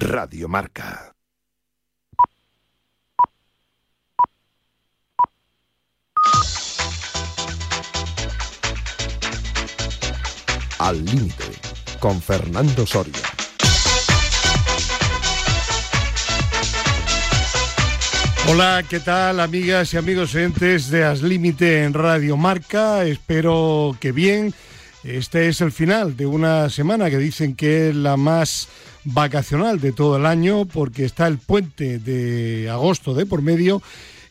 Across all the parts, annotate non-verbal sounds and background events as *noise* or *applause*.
Radio Marca. Al límite con Fernando Soria. Hola, ¿qué tal amigas y amigos oyentes de As Límite en Radio Marca? Espero que bien. Este es el final de una semana que dicen que es la más vacacional de todo el año porque está el puente de agosto de por medio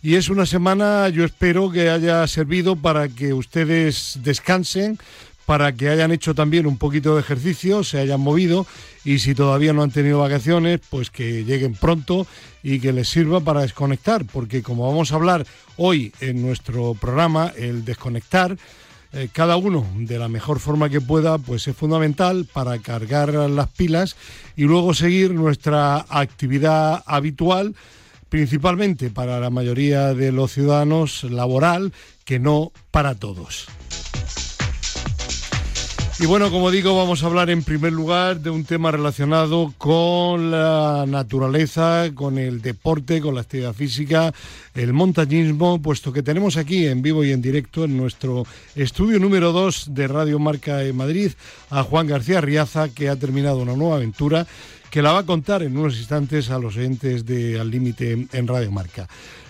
y es una semana yo espero que haya servido para que ustedes descansen, para que hayan hecho también un poquito de ejercicio, se hayan movido y si todavía no han tenido vacaciones, pues que lleguen pronto y que les sirva para desconectar, porque como vamos a hablar hoy en nuestro programa, el desconectar, eh, cada uno de la mejor forma que pueda, pues es fundamental para cargar las pilas y luego seguir nuestra actividad habitual, principalmente para la mayoría de los ciudadanos laboral, que no para todos. Y bueno, como digo, vamos a hablar en primer lugar de un tema relacionado con la naturaleza, con el deporte, con la actividad física, el montañismo, puesto que tenemos aquí en vivo y en directo en nuestro estudio número 2 de Radio Marca en Madrid a Juan García Riaza, que ha terminado una nueva aventura que la va a contar en unos instantes a los oyentes de Al Límite en Radio Marca.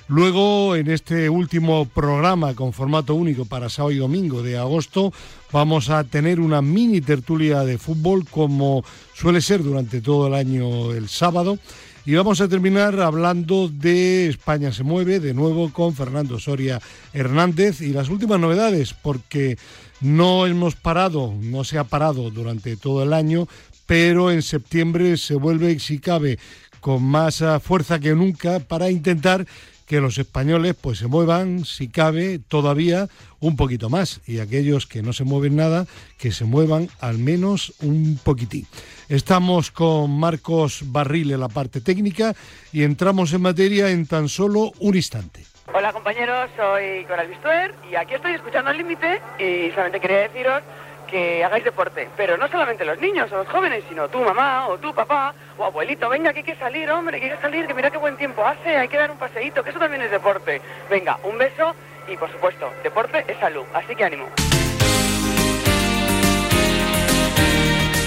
Luego, en este último programa con formato único para sábado y domingo de agosto, vamos a tener una mini tertulia de fútbol como suele ser durante todo el año el sábado. Y vamos a terminar hablando de España se mueve, de nuevo con Fernando Soria Hernández y las últimas novedades, porque no hemos parado, no se ha parado durante todo el año, pero en septiembre se vuelve, si cabe, con más fuerza que nunca para intentar que los españoles pues se muevan, si cabe, todavía un poquito más y aquellos que no se mueven nada, que se muevan al menos un poquitín. Estamos con Marcos Barril en la parte técnica y entramos en materia en tan solo un instante. Hola compañeros, soy Coral Bistuer y aquí estoy escuchando al límite y solamente quería deciros que hagáis deporte, pero no solamente los niños o los jóvenes, sino tu mamá o tu papá o abuelito, venga que hay que salir, hombre, que hay que salir, que mira qué buen tiempo hace, hay que dar un paseíto, que eso también es deporte. Venga, un beso y por supuesto, deporte es salud, así que ánimo.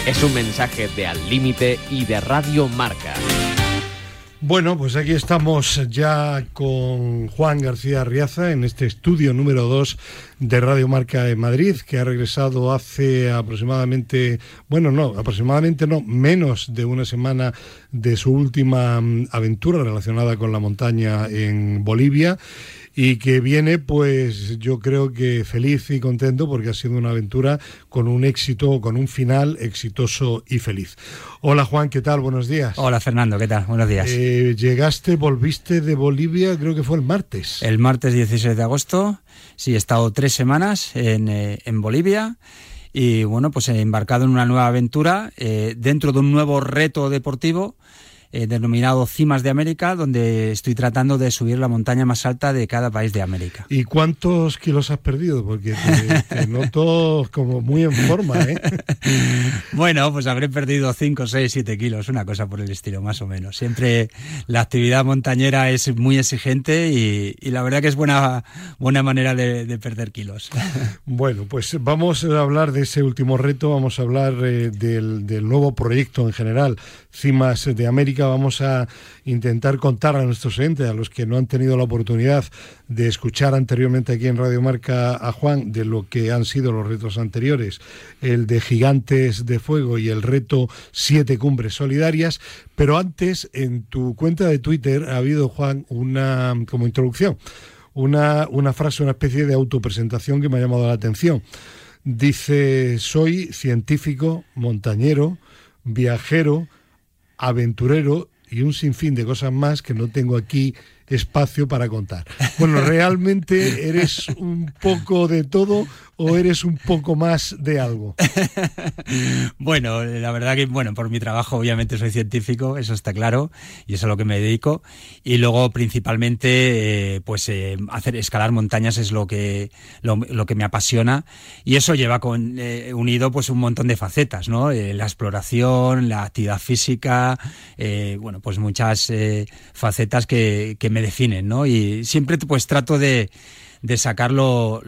Es un mensaje de Al Límite y de Radio Marca. Bueno, pues aquí estamos ya con Juan García Riaza en este estudio número 2 de Radio Marca en Madrid, que ha regresado hace aproximadamente, bueno, no, aproximadamente no, menos de una semana de su última mm, aventura relacionada con la montaña en Bolivia y que viene pues yo creo que feliz y contento porque ha sido una aventura con un éxito, con un final exitoso y feliz. Hola Juan, ¿qué tal? Buenos días. Hola Fernando, ¿qué tal? Buenos días. Eh, llegaste, volviste de Bolivia, creo que fue el martes. El martes 16 de agosto, sí, he estado tres semanas en, eh, en Bolivia y bueno, pues he embarcado en una nueva aventura eh, dentro de un nuevo reto deportivo eh, denominado Cimas de América, donde estoy tratando de subir la montaña más alta de cada país de América. ¿Y cuántos kilos has perdido? Porque te, *laughs* noto como muy en forma, ¿eh? *laughs* bueno, pues habré perdido 5, 6, 7 kilos, una cosa por el estilo, más o menos. Siempre la actividad montañera es muy exigente y, la verdad que es buena, buena manera de, perder kilos. *laughs* bueno, pues vamos a hablar de ese último reto, vamos a hablar eh, del, del nuevo proyecto en general, Cimas de América vamos a intentar contar a nuestros oyentes, a los que no han tenido la oportunidad de escuchar anteriormente aquí en Radio Marca a Juan, de lo que han sido los retos anteriores, el de Gigantes de Fuego y el reto Siete Cumbres Solidarias. Pero antes, en tu cuenta de Twitter ha habido, Juan, una como introducción, una, una frase, una especie de autopresentación que me ha llamado la atención. Dice, soy científico, montañero, viajero, aventurero y un sinfín de cosas más que no tengo aquí espacio para contar. Bueno, *laughs* ¿realmente eres un poco de todo o eres un poco más de algo? *laughs* bueno, la verdad que, bueno, por mi trabajo obviamente soy científico, eso está claro, y eso es a lo que me dedico. Y luego principalmente, eh, pues eh, hacer escalar montañas es lo que, lo, que me apasiona. Y eso lleva con, eh, unido pues un montón de facetas, ¿no? la exploración, la actividad física, bueno, pues muchas facetas que, que me definen, ¿no? Y siempre pues trato de de sacar lo,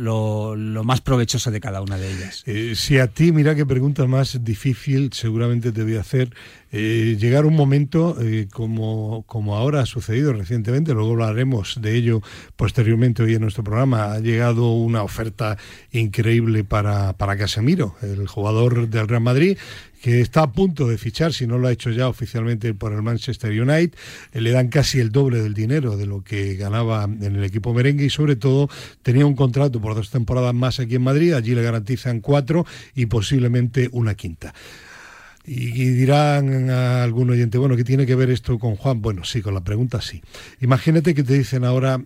más provechoso de cada una de ellas. Eh, si a ti, mira qué pregunta más difícil seguramente te voy a hacer, eh, llegar un momento eh, como, como ahora ha sucedido recientemente, luego hablaremos de ello posteriormente hoy en nuestro programa, ha llegado una oferta increíble para, para Casemiro, el jugador del Real Madrid, que está a punto de fichar, si no lo ha hecho ya oficialmente por el Manchester United, eh, le dan casi el doble del dinero de lo que ganaba en el equipo merengue y sobre todo tenía un contrato por dos temporadas más aquí en Madrid, allí le garantizan cuatro y posiblemente una quinta. Y, dirán a algún oyente, bueno, ¿qué tiene que ver esto con Juan? Bueno, sí, con la pregunta sí. Imagínate que te dicen ahora,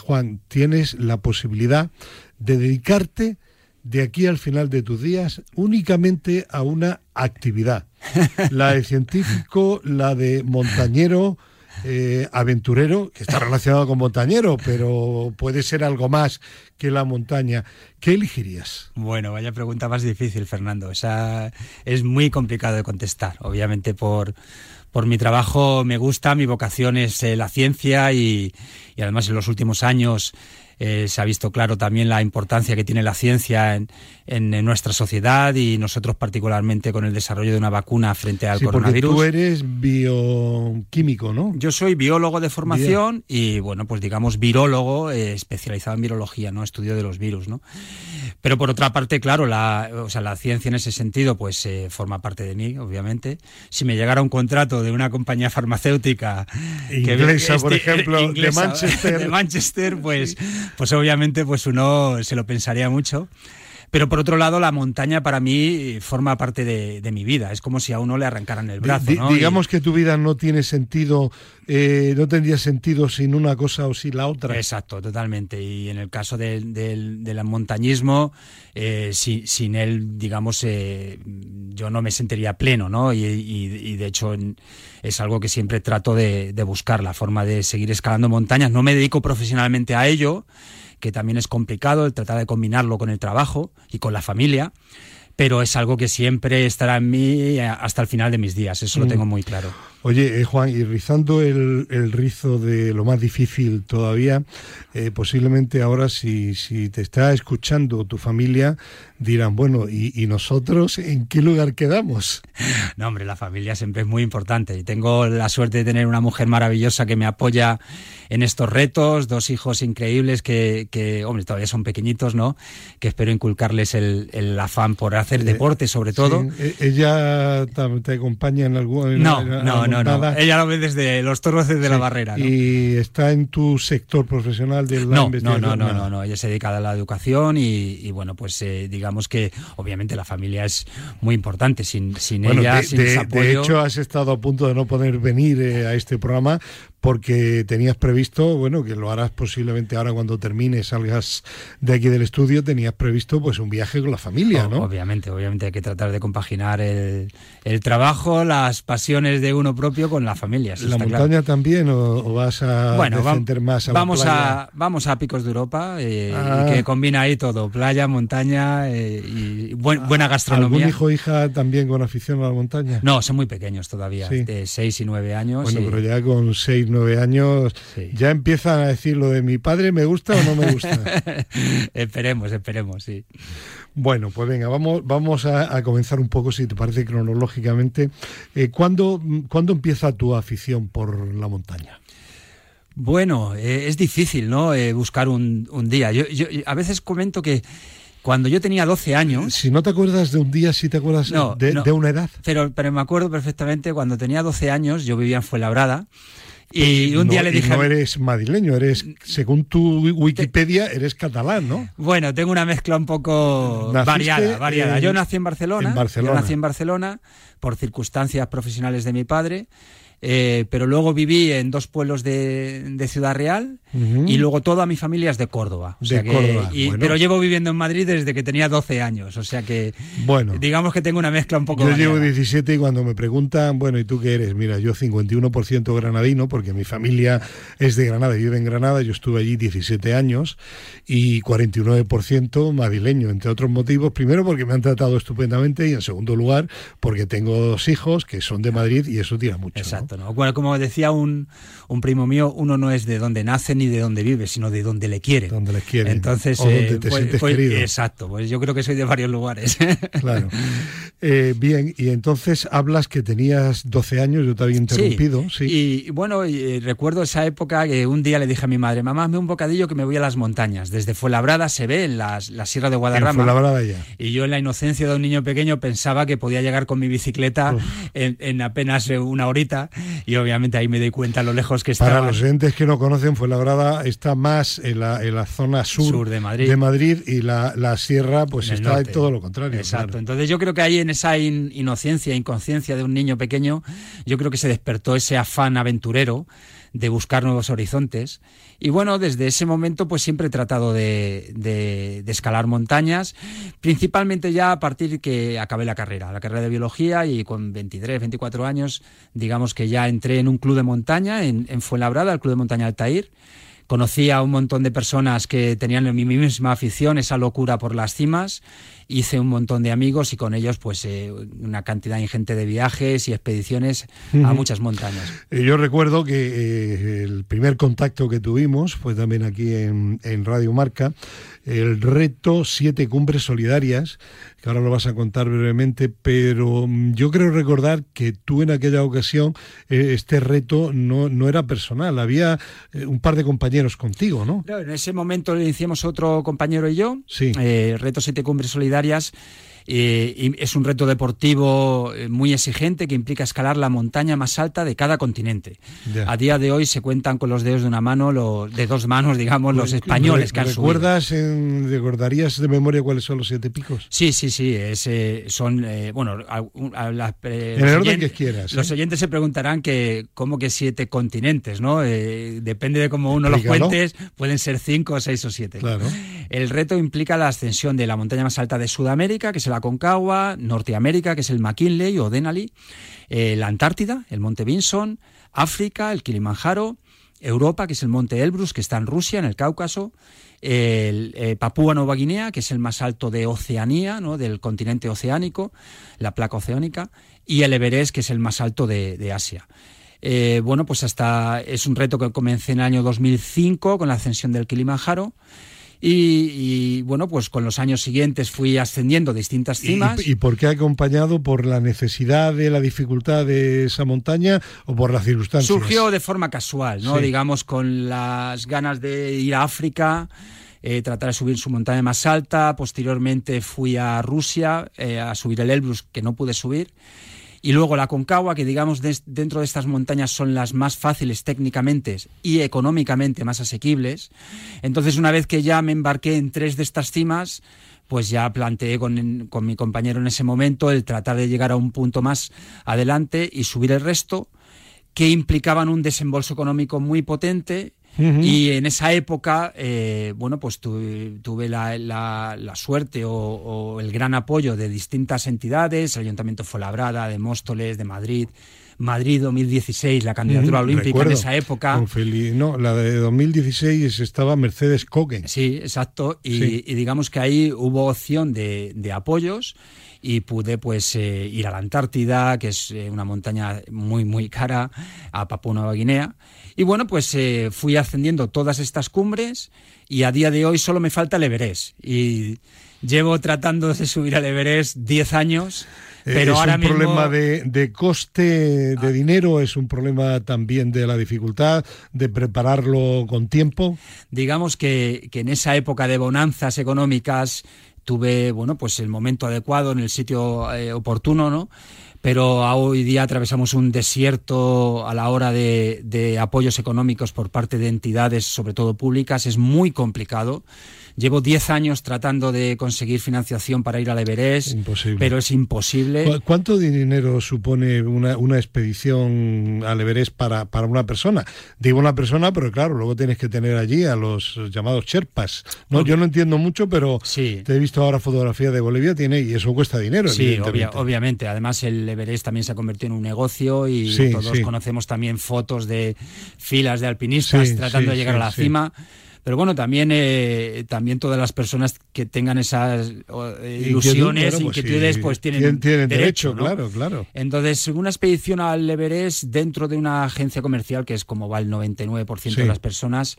Juan, tienes la posibilidad de dedicarte de aquí al final de tus días únicamente a una actividad. *laughs* La de científico, la de montañero, eh, aventurero, que está *laughs* relacionado con montañero, pero puede ser algo más que la montaña. ¿Qué elegirías? Bueno, vaya pregunta más difícil, Fernando. Esa es muy complicado de contestar. Obviamente por, por mi trabajo me gusta, mi vocación es eh, la ciencia y, y además en los últimos años eh, se ha visto claro también la importancia que tiene la ciencia en, en, nuestra sociedad y nosotros particularmente con el desarrollo de una vacuna frente al sí, coronavirus. Porque tú eres bioquímico, ¿no? Yo soy biólogo de formación y bueno, pues digamos virólogo eh, especializado en virología, ¿no? Estudio de los virus, ¿no? Pero por otra parte, claro, la, o sea, la ciencia en ese sentido pues eh, forma parte de mí, obviamente. Si me llegara un contrato de una compañía farmacéutica inglesa, por ejemplo, de Manchester, *laughs* de Manchester, pues pues obviamente pues uno se lo pensaría mucho. Pero por otro lado, la montaña para mí forma parte de, mi vida. Es como si a uno le arrancaran el brazo. Digamos que tu vida no tiene sentido, eh, no tendría sentido sin una cosa o sin la otra. Exacto, totalmente. Y en el caso del, montañismo, eh, sin él, digamos, eh, yo no me sentiría pleno, ¿no? Y, de hecho es algo que siempre trato de buscar, la forma de seguir escalando montañas. No me dedico profesionalmente a ello que también es complicado el tratar de combinarlo con el trabajo y con la familia, pero es algo que siempre estará en mí hasta el final de mis días, eso lo mm. tengo muy claro. Oye, eh, Juan, y rizando el, rizo de lo más difícil todavía, eh, posiblemente ahora si, si te está escuchando tu familia, dirán, bueno, ¿y, nosotros en qué lugar quedamos? *laughs* No, hombre, la familia siempre es muy importante y tengo la suerte de tener una mujer maravillosa que me apoya en estos retos, dos hijos increíbles que, que hombre, todavía son pequeñitos, ¿no? Que espero inculcarles el, afán por hacer eh, deporte, sobre todo. E, ¿Ella te acompaña en algún... No, no, no, no. Ella lo ve desde los toros desde la barrera. ¿Y está en tu sector profesional de la no, No, no, no, no, Ella se dedica a la educación y, bueno, pues eh, digamos que obviamente la familia es muy importante. Sin, sin ella, de, sin apoyo... de hecho, has estado a punto de no poder venir eh, a este programa porque tenías previsto, bueno, que lo harás posiblemente ahora cuando termines, salgas de aquí del estudio, tenías previsto pues un viaje con la familia, ¿no? Obviamente, obviamente hay que tratar de compaginar el, trabajo, las pasiones de uno propio con la familia. ¿La montaña también o, vas a bueno, más a vamos A, vamos a Picos de Europa, eh, ah. que combina ahí todo, playa, montaña eh, y buena gastronomía. ¿Algún hijo o hija también con afición a la montaña? No, son muy pequeños todavía, de 6 y 9 años. Bueno, pero ya con 6, nueve años, ya empiezan a decir lo de mi padre, ¿me gusta o no me gusta? *laughs* esperemos, esperemos, sí. Bueno, pues venga, vamos, vamos a, comenzar un poco, si te parece cronológicamente. Eh, ¿cuándo, empieza tu afición por la montaña? Bueno, eh, es difícil, ¿no? Eh, buscar un, día. Yo, a veces comento que cuando yo tenía 12 años... Si no te acuerdas de un día, si te acuerdas de, de, una edad. Pero, pero me acuerdo perfectamente, cuando tenía 12 años, yo vivía en Fuenlabrada, y un día le dije. no eres madrileño, eres, según tu Wikipedia, eres catalán, ¿no? Bueno, tengo una mezcla un poco variada. variada. Yo nací en Barcelona. En Barcelona. Yo nací en Barcelona por circunstancias profesionales de mi padre. Eh, pero luego viví en dos pueblos de, Ciudad Real y luego toda mi familia es de Córdoba. de Córdoba. Pero llevo viviendo en Madrid desde que tenía 12 años, o sea que bueno, digamos que tengo una mezcla un poco... Yo llevo 17 y cuando me preguntan, bueno, ¿y tú qué eres? Mira, yo 51% granadino porque mi familia es de Granada, vive en Granada, yo estuve allí 17 años y 49% madrileño, entre otros motivos. Primero porque me han tratado estupendamente y en segundo lugar porque tengo dos hijos que son de Madrid y eso tira mucho. Exacto. Bueno, como decía un, un, primo mío, uno no es de donde nace ni de donde vive, sino de donde le quiere. Donde le quiere. Entonces, o donde te pues, sientes pues, querido. Exacto, pues yo creo que soy de varios lugares. *laughs* claro. Eh, bien, y entonces hablas que tenías 12 años, yo te había interrumpido. Sí, y bueno, y, recuerdo esa época que un día le dije a mi madre, mamá, hazme un bocadillo que me voy a las montañas. Desde Fuenlabrada se ve en la Sierra de Guadarrama. En Fuenlabrada ya. Y yo en la inocencia de un niño pequeño pensaba que podía llegar con mi bicicleta en, en, apenas una horita *laughs* y obviamente ahí me doy cuenta lo lejos que estaba. Para los entes que no conocen, Fuenlabrada está más en la, en la zona sur, de, Madrid. de Madrid y la, la sierra pues está en todo lo contrario. Exacto, entonces yo creo que ahí en esa inocencia, inconsciencia de un niño pequeño, yo creo que se despertó ese afán aventurero de buscar nuevos horizontes. Y bueno, desde ese momento pues siempre he tratado de, de, escalar montañas, principalmente ya a partir que acabé la carrera, la carrera de biología y con 23, 24 años, digamos que ya entré en un club de montaña en, en Fuenlabrada, el Club de Montaña Altair conocí a un montón de personas que tenían mi misma afición, esa locura por las cimas. Hice un montón de amigos y con ellos, pues, eh, una cantidad ingente de viajes y expediciones a muchas montañas. Eh, yo recuerdo que eh, el primer contacto que tuvimos fue también aquí en, en Radio Marca, el reto Siete Cumbres Solidarias, que ahora lo vas a contar brevemente, pero mm, yo creo recordar que tú en aquella ocasión eh, este reto no, no era personal, había un par de compañeros contigo, ¿no? en ese momento le hicimos otro compañero y yo, sí. Reto Siete Cumbres Solidarias solidarias y es un reto deportivo muy exigente que implica escalar la montaña más alta de cada continente. A día de hoy se cuentan con los dedos de una mano, los, de dos manos, digamos, los españoles que han ¿Recuerdas, en, ¿Recordarías de memoria cuáles son los siete picos? Sí, sí, sí. son, eh, bueno, en el orden que quieras. Los oyentes se preguntarán que, ¿cómo que siete continentes? no eh, Depende de cómo uno los cuentes, pueden ser cinco, seis o siete. Claro. El reto implica la ascensión de la montaña más alta de Sudamérica, que es la Concagua, Norteamérica, que es el McKinley o Denali, eh, la Antártida, el Monte Vinson, África, el Kilimanjaro, Europa, que es el Monte Elbrus, que está en Rusia, en el Cáucaso, el eh, Papúa Nueva Guinea, que es el más alto de Oceanía, ¿no? del continente oceánico, la placa oceánica, y el Everest, que es el más alto de, Asia. Eh, bueno, pues hasta es un reto que comencé en el año 2005 con la ascensión del Kilimanjaro y, bueno, pues con los años siguientes fui ascendiendo distintas cimas. ¿Y, por qué acompañado? ¿Por la necesidad de la dificultad de esa montaña o por las circunstancias? Surgió de forma casual, ¿no? Digamos, con las ganas de ir a África. Eh, tratar de subir su montaña más alta. Posteriormente fui a Rusia eh, a subir el Elbrus, que no pude subir. Y luego la Concagua, que digamos dentro de estas montañas son las más fáciles técnicamente y económicamente más asequibles. Entonces, una vez que ya me embarqué en tres de estas cimas, pues ya planteé con, con mi compañero en ese momento el tratar de llegar a un punto más adelante y subir el resto, que implicaban un desembolso económico muy potente y en esa época, eh, bueno, pues tuve, la, la, suerte o, el gran apoyo de distintas entidades, el Ayuntamiento Fuenlabrada, de Móstoles, de Madrid, Madrid 2016, la candidatura olímpica en esa época. no, la de 2016 estaba Mercedes Coquen. Sí, exacto. Y, digamos que ahí hubo opción de, de apoyos y pude pues eh, ir a la Antártida, que es eh, una montaña muy muy cara, a Papua Nueva Guinea. Y bueno, pues eh, fui ascendiendo todas estas cumbres y a día de hoy solo me falta el Everest. Y llevo tratando de subir al Everest 10 años. Pero es ahora un problema de, de, coste de ah. dinero, es un problema también de la dificultad de prepararlo con tiempo. Digamos que, que en esa época de bonanzas económicas tuve, bueno, pues el momento adecuado en el sitio eh, oportuno, ¿no? Pero hoy día atravesamos un desierto a la hora de, de, apoyos económicos por parte de entidades, sobre todo públicas, es muy complicado. Llevo 10 años tratando de conseguir financiación para ir al Everest, Imposible. pero es imposible. ¿Cu- ¿Cuánto dinero supone una, una expedición al Everest para, para una persona? Digo una persona, pero claro, luego tienes que tener allí a los llamados Sherpas. No, yo no entiendo mucho, pero Sí. te he visto ahora fotografías de Bolivia tiene y eso cuesta dinero. Sí, obvia- obviamente. Además, el Everest también se ha convertido en un negocio y Sí, todos sí. conocemos también fotos de filas de alpinistas tratando de llegar a la cima. Pero bueno, también eh, también todas las personas que tengan esas eh, ilusiones, Inquietud, bueno, inquietudes, pues tienen, tienen- tienen derecho, ¿no? claro, claro. Entonces, una expedición al Everest dentro de una agencia comercial, que es como va el 99% Sí. de las personas,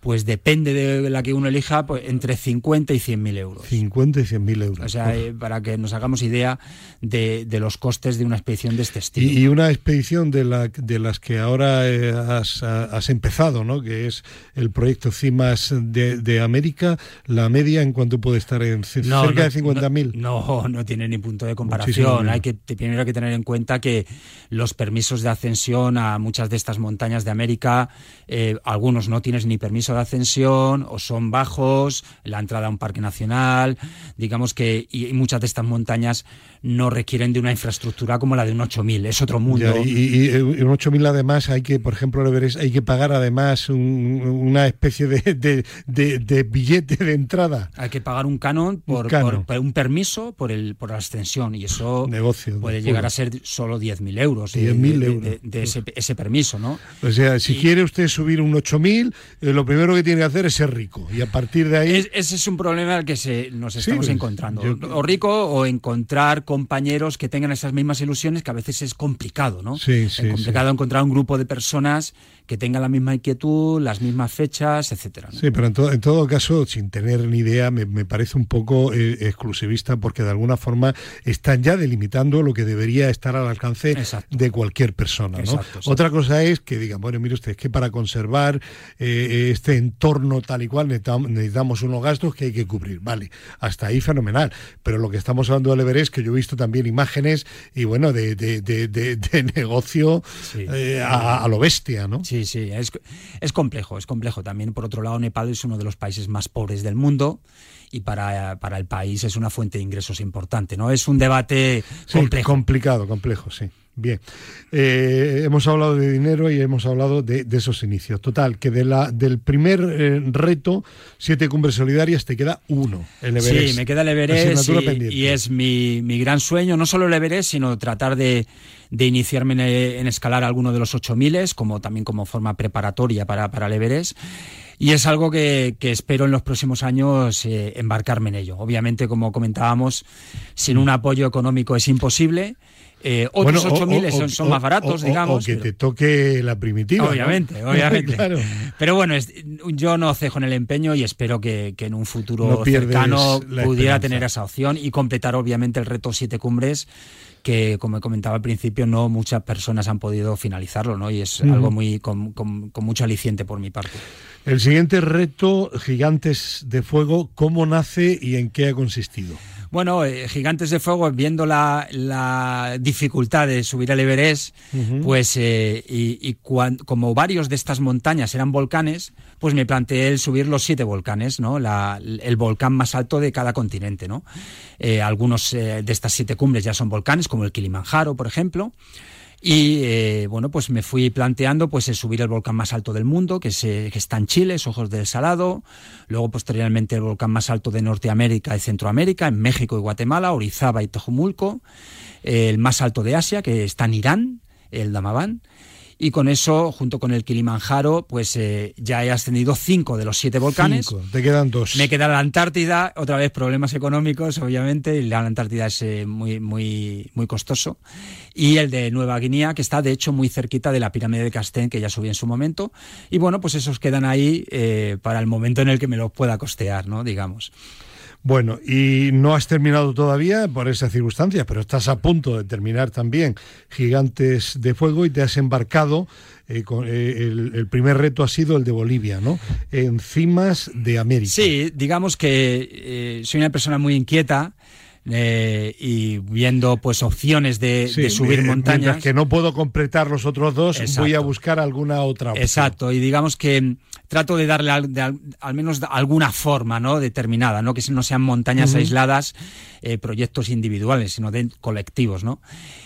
pues depende de la que uno elija, pues entre 50 y 100 mil euros. 50 y 100 mil euros. O sea, eh, para que nos hagamos idea de, de los costes de una expedición de este estilo. Y, y una expedición de, la, de las que ahora eh, has, has empezado, ¿no? que es el proyecto CIMAS de, de América, la media en cuánto puede estar en No, cerca no, de 50.000. No, no, no tiene ni punto de comparación. Hay que primero hay que tener en cuenta que los permisos de ascensión a muchas de estas montañas de América, eh, algunos no tienes ni permiso de ascensión o son bajos, la entrada a un parque nacional, digamos que y muchas de estas montañas no requieren de una infraestructura como la de un 8000, es otro mundo. Ya, y, y- en 8.000 además hay que, por ejemplo, hay que pagar además un- una especie de, de- de- de billete de entrada. Hay que pagar un canon por, Un canon. por- por un permiso por el por la ascensión y eso Negocio, puede llegar a ser solo 10.000 euros de, 10.000 de- euros. de- ese, ese permiso, ¿no? O sea, si Y- quiere usted subir un 8.000, eh, lo primero que tiene que hacer es ser rico. Y a partir de ahí... Es- ese es un problema al que se, nos Sí, estamos pues, encontrando. yo- O rico o encontrar compañeros que tengan esas mismas ilusiones, que a veces es complicado, ¿no? Sí, sí, es complicado encontrar un grupo de personas que tengan la misma inquietud, las mismas fechas, etcétera. ¿no? Sí, pero en, to- en todo caso, sin tener ni idea, me, me parece un poco eh, exclusivista porque de alguna forma están ya delimitando lo que debería estar al alcance Exacto. de cualquier persona. ¿no? Exacto, exacto. Otra cosa es que digan, bueno, mire usted, es que para conservar eh, este entorno tal y cual necesitam- necesitamos unos gastos que hay que cubrir. Vale, hasta ahí fenomenal. Pero lo que estamos hablando del Everest, que yo visto también imágenes y bueno, de, de- de- de- *laughs* negocio Sí. eh, a, a lo bestia, ¿no? Sí, sí, es, es complejo, es complejo. También, por otro lado, Nepal es uno de los países más pobres del mundo y para, para el país es una fuente de ingresos importante, ¿no? Es un debate Sí, complejo. complicado, complejo, sí. Bien. Eh, hemos hablado de dinero y hemos hablado de, de esos inicios. Total, que de la, del primer eh, reto, siete cumbres solidarias, te queda uno, el Everest. Sí, me queda el Everest y es mi, mi gran sueño, no solo el Everest, sino tratar de, de iniciarme en, en escalar alguno de los 8000, como también como forma preparatoria para, para el Everest. Y es algo que, que espero en los próximos años eh, embarcarme en ello. Obviamente, como comentábamos, sin un apoyo económico es imposible. Eh, otros Bueno, o- 8000 o- son, son más baratos, o- digamos. O que pero- te toque la primitiva. ¿no? Obviamente, *laughs* obviamente. claro. Pero bueno, es- yo no cejo en el empeño y espero que, que en un futuro No cercano pudiera tener esa opción y completar obviamente el reto Siete Cumbres que como he comentado al principio no muchas personas han podido finalizarlo ¿no? y es algo muy con, con- con mucho aliciente por mi parte. El siguiente reto, Gigantes de Fuego, ¿cómo nace y en qué ha consistido? Bueno, eh, Gigantes de Fuego, viendo la, la dificultad de subir al Everest, pues eh, y, y cuan- como varios de estas montañas eran volcanes, pues me planteé el subir los siete volcanes, ¿no? La- el volcán más alto de cada continente, ¿no? Eh, algunos eh, de estas siete cumbres ya son volcanes, como el Kilimanjaro, por ejemplo. Y eh, bueno, pues me fui planteando pues el subir el volcán más alto del mundo, que, se, que está en Chile, es Ojos del Salado. Luego, posteriormente, el volcán más alto de Norteamérica y Centroamérica, en México y Guatemala, Orizaba y Tojumulco. El más alto de Asia, que está en Irán, el Damavand. Y con eso, junto con el Kilimanjaro, pues eh, ya he ascendido cinco de los siete volcanes. Cinco, te quedan dos. Me queda la Antártida, otra vez problemas económicos, obviamente, y la Antártida es eh, muy, muy, muy costoso. Y el de Nueva Guinea, que está de hecho muy cerquita de la pirámide de Castén, que ya subí en su momento. Y bueno, pues esos quedan ahí eh, para el momento en el que me los pueda costear, ¿no? Digamos. Bueno, y no has terminado todavía por esas circunstancias, pero estás a punto de terminar también Gigantes de Fuego y te has embarcado. eh, eh, el, primer reto ha sido el de Bolivia, ¿no? En cimas de América. Sí, digamos que eh, soy una persona muy inquieta. Eh, y viendo pues opciones de, Sí, de subir montañas. mientras que no puedo completar los otros dos, Exacto. voy a buscar alguna otra opción. Exacto, y digamos que mm, trato de darle al, de al- al menos alguna forma ¿no? determinada, ¿no? que no sean montañas aisladas, eh, proyectos individuales, sino de colectivos. ¿no?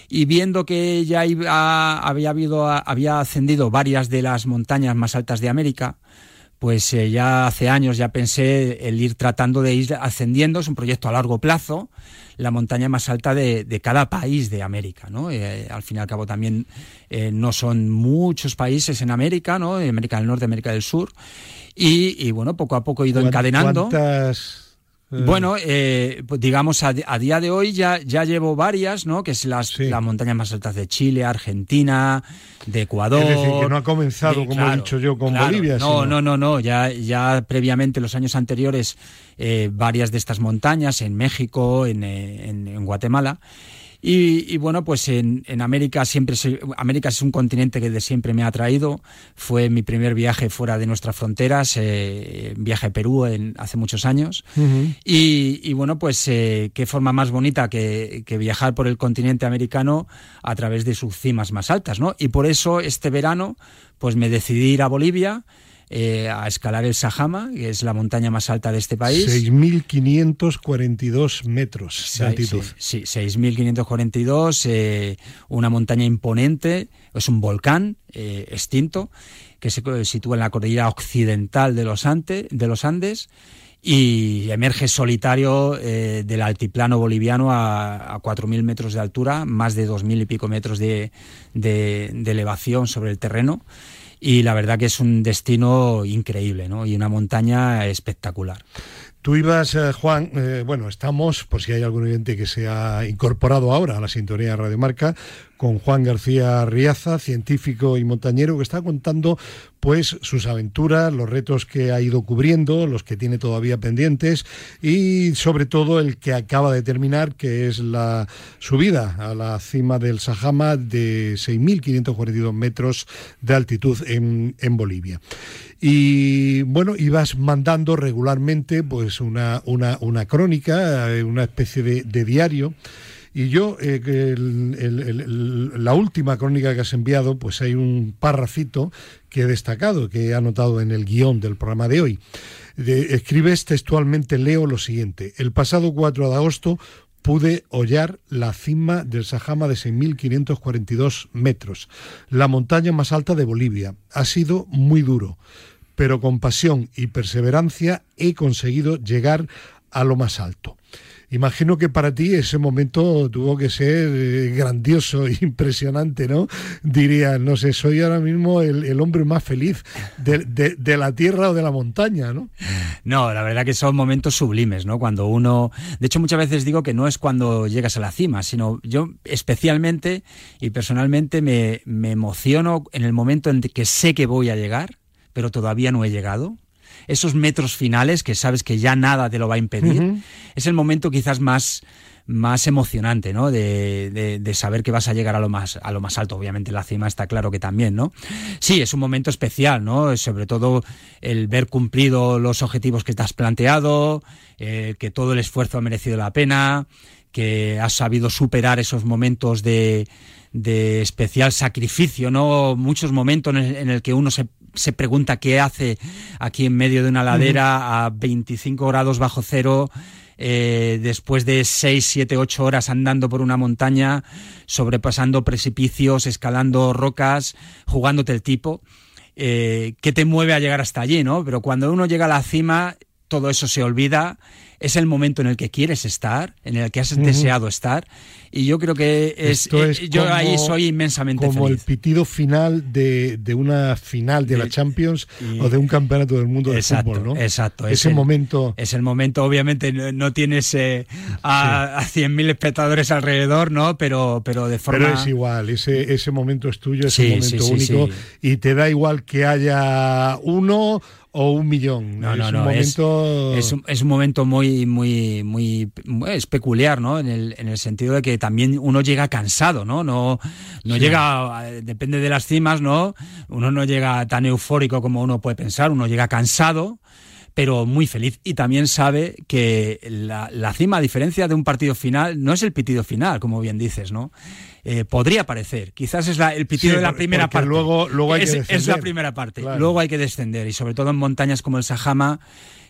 Y viendo que ya iba- había, habido, había ascendido varias de las montañas más altas de América, pues eh, ya hace años ya pensé el ir tratando de ir ascendiendo, es un proyecto a largo plazo, la montaña más alta de, de cada país de América, ¿no? Eh, al fin y al cabo también eh, no son muchos países en América, ¿no? América del Norte, América del Sur, y, y, bueno, poco a poco he ido ¿Cuán- encadenando. ¿Cuántas? Eh, Bueno, eh, pues digamos, a, a día de hoy ya, ya llevo varias, ¿no? Que es las, Sí. las montañas más altas de Chile, Argentina, de Ecuador. Es decir, que no ha comenzado, de- como he dicho yo, con claro. Bolivia, No, sino- no, no, no. Ya, ya previamente, los años anteriores, eh, varias de estas montañas en México, en, eh, en- en Guatemala. Y, y bueno, pues en, en América siempre se- América es un continente que de siempre me ha atraído. Fue mi primer viaje fuera de nuestras fronteras, eh, viaje a Perú en, hace muchos años. Y, y bueno, pues eh, qué forma más bonita que, que viajar por el continente americano a través de sus cimas más altas, ¿no? Y por eso este verano, pues me decidí ir a Bolivia eh, a escalar el Sajama, que es la montaña más alta de este país. 6.542 metros de Sí, altitud. Sí, sí, 6.542, eh, una montaña imponente, es un volcán eh, extinto que se sitúa en la cordillera occidental de los, Ante- de los Andes y emerge solitario eh, del altiplano boliviano a, a 4.000 metros de altura, más de 2.000 y pico metros de, de- de elevación sobre el terreno. Y la verdad que es un destino increíble, ¿no? Y una montaña espectacular. Tú ibas, eh, Juan, eh, bueno, estamos, por si hay algún oyente que se ha incorporado ahora a la sintonía de Radio Marca, con Juan García Riaza, científico y montañero, que está contando pues sus aventuras, los retos que ha ido cubriendo, los que tiene todavía pendientes y sobre todo el que acaba de terminar, que es la subida a la cima del Sajama de 6.542 metros de altitud en, Bolivia. Y bueno, ibas mandando regularmente pues una, una, una crónica, eh, una especie de diario. Y yo, eh, la última crónica que has enviado, pues hay un párrafito que he destacado, que he anotado en el guion del programa de hoy. Escribes textualmente, leo lo siguiente. El pasado 4 de agosto pude hollar la cima del Sajama de 6.542 metros, la montaña más alta de Bolivia. Ha sido muy duro, pero con pasión y perseverancia he conseguido llegar a lo más alto. Imagino que para ti ese momento tuvo que ser eh, grandioso *laughs* impresionante, ¿no? Diría, no sé, soy ahora mismo el, hombre más feliz de, la tierra o de la montaña, ¿no? No, la verdad que son momentos sublimes, ¿no? Cuando uno, de hecho muchas veces digo que no es cuando llegas a la cima, sino yo especialmente y personalmente me, me emociono en el momento en que sé que voy a llegar, pero todavía no he llegado. Esos metros finales que sabes que ya nada te lo va a impedir, es el momento quizás más más emocionante, ¿no? De, de- de saber que vas a llegar a lo más a lo más alto. Obviamente la cima está claro que también, ¿no? Sí, es un momento especial, ¿no? Sobre todo el ver cumplido los objetivos que te has planteado, eh, que todo el esfuerzo ha merecido la pena, que has sabido superar esos momentos de, de especial sacrificio, ¿no? Muchos momentos en el, en el que uno se, se pregunta qué hace aquí en medio de una ladera a 25 grados bajo cero, eh, después de 6, 7, 8 horas andando por una montaña, sobrepasando precipicios, escalando rocas, jugándote el tipo. Eh, ¿Qué te mueve a llegar hasta allí, no? Pero cuando uno llega a la cima, todo eso se olvida. Es el momento en el que quieres estar, en el que has deseado estar. Y yo creo que es, Esto eh, es yo como- ahí soy inmensamente Como el pitido final de, de una final de la Champions y- o de un campeonato del mundo de Exacto, fútbol, ¿no? exacto, es el- momento. Es el momento, obviamente no, no tienes eh, a, a 100.000 espectadores alrededor, ¿no? Pero, pero de forma... Pero es igual, ese, ese momento es tuyo, es Sí, un momento sí, sí, único sí. y te da igual que haya uno o un millón. No, es no, un no, es- momento... Es, un, es un momento muy, muy, muy, muy- es peculiar, ¿no? En el, en el sentido de que también uno llega cansado, ¿no? No, no Sí. llega, a- depende de las cimas, ¿no? Uno no llega tan eufórico como uno puede pensar, uno llega cansado, pero muy feliz. Y también sabe que la, la, cima, a diferencia de un partido final, no es el pitido final, como bien dices, ¿no? Eh, podría parecer. Quizás es la, el pitido de la primera parte. Luego, luego hay es, que descender. es la primera parte. Luego hay que descender. Y sobre todo en montañas como el Sajama,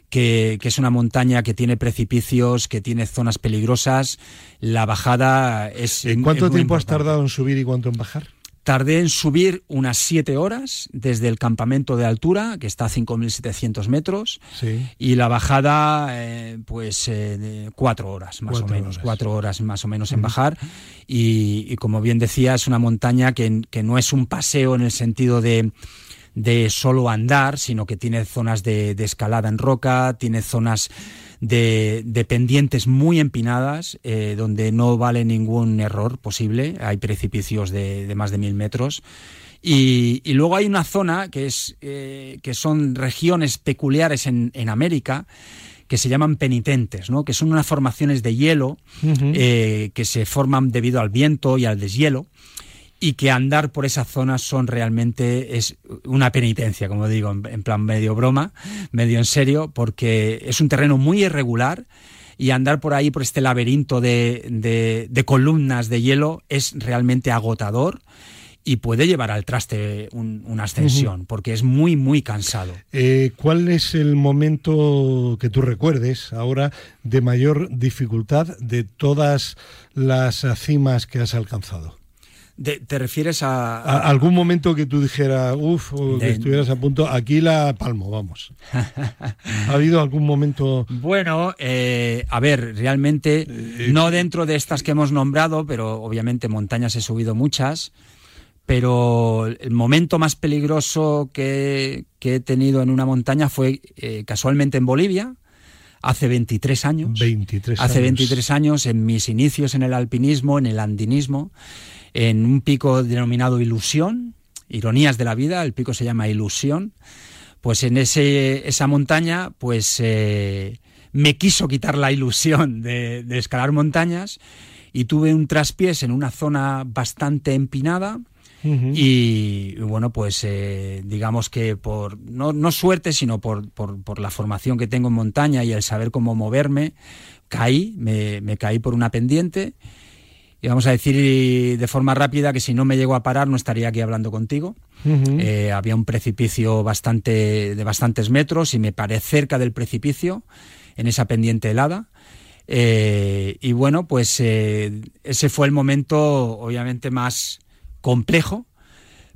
que, que, es una montaña que tiene precipicios, que tiene zonas peligrosas. La bajada es. ¿En cuánto es tiempo has tardado en subir y cuánto en bajar? Tardé en subir unas siete horas desde el campamento de altura, que está a 5.700 metros, sí. y la bajada, eh, pues, eh, cuatro horas, más Cuatro o menos, horas. cuatro horas más o menos en bajar. Y, y, como bien decía, es una montaña que, que, no es un paseo en el sentido de, de solo andar, sino que tiene zonas de, de escalada en roca, tiene zonas de, de, pendientes muy empinadas, eh, donde no vale ningún error posible. Hay precipicios de, de más de mil metros. Y, y, luego hay una zona que, es, eh, que son regiones peculiares en, en, América que se llaman penitentes, ¿no? que son unas formaciones de hielo uh -huh. eh, que se forman debido al viento y al deshielo y que andar por esa zona son realmente es una penitencia, como digo, en, en, plan medio broma, medio en serio, porque es un terreno muy irregular y andar por ahí, por este laberinto de, de, de columnas de hielo, es realmente agotador y puede llevar al traste un, una ascensión, uh -huh. porque es muy, muy cansado. Eh, ¿Cuál es el momento que tú recuerdes ahora de mayor dificultad de todas las cimas que has alcanzado? De, ¿Te refieres a, a, a, algún momento que tú dijeras, uff, o que estuvieras a punto? Aquí la palmo, vamos. *laughs* ¿Ha habido algún momento? Bueno, eh, a ver, realmente, eh, no dentro de estas que hemos nombrado, pero obviamente montañas he subido muchas. Pero el momento más peligroso que, que he tenido en una montaña fue eh, casualmente en Bolivia, hace 23 años. 23 hace 23 años, en mis inicios en el alpinismo, en el andinismo en un pico denominado Ilusión, Ironías de la Vida, el pico se llama Ilusión, pues en ese, esa montaña pues eh, me quiso quitar la ilusión de, de, escalar montañas y tuve un traspiés en una zona bastante empinada. Uh -huh. y, y, bueno, pues eh, digamos que por, no, no suerte, sino por, por, por, la formación que tengo en montaña y el saber cómo moverme, caí, me, me caí por una pendiente y vamos a decir de forma rápida que si no me llego a parar no estaría aquí hablando contigo. Uh -huh. eh, había un precipicio bastante de bastantes metros y me paré cerca del precipicio en esa pendiente helada. Eh, y bueno, pues eh, ese fue el momento obviamente más complejo,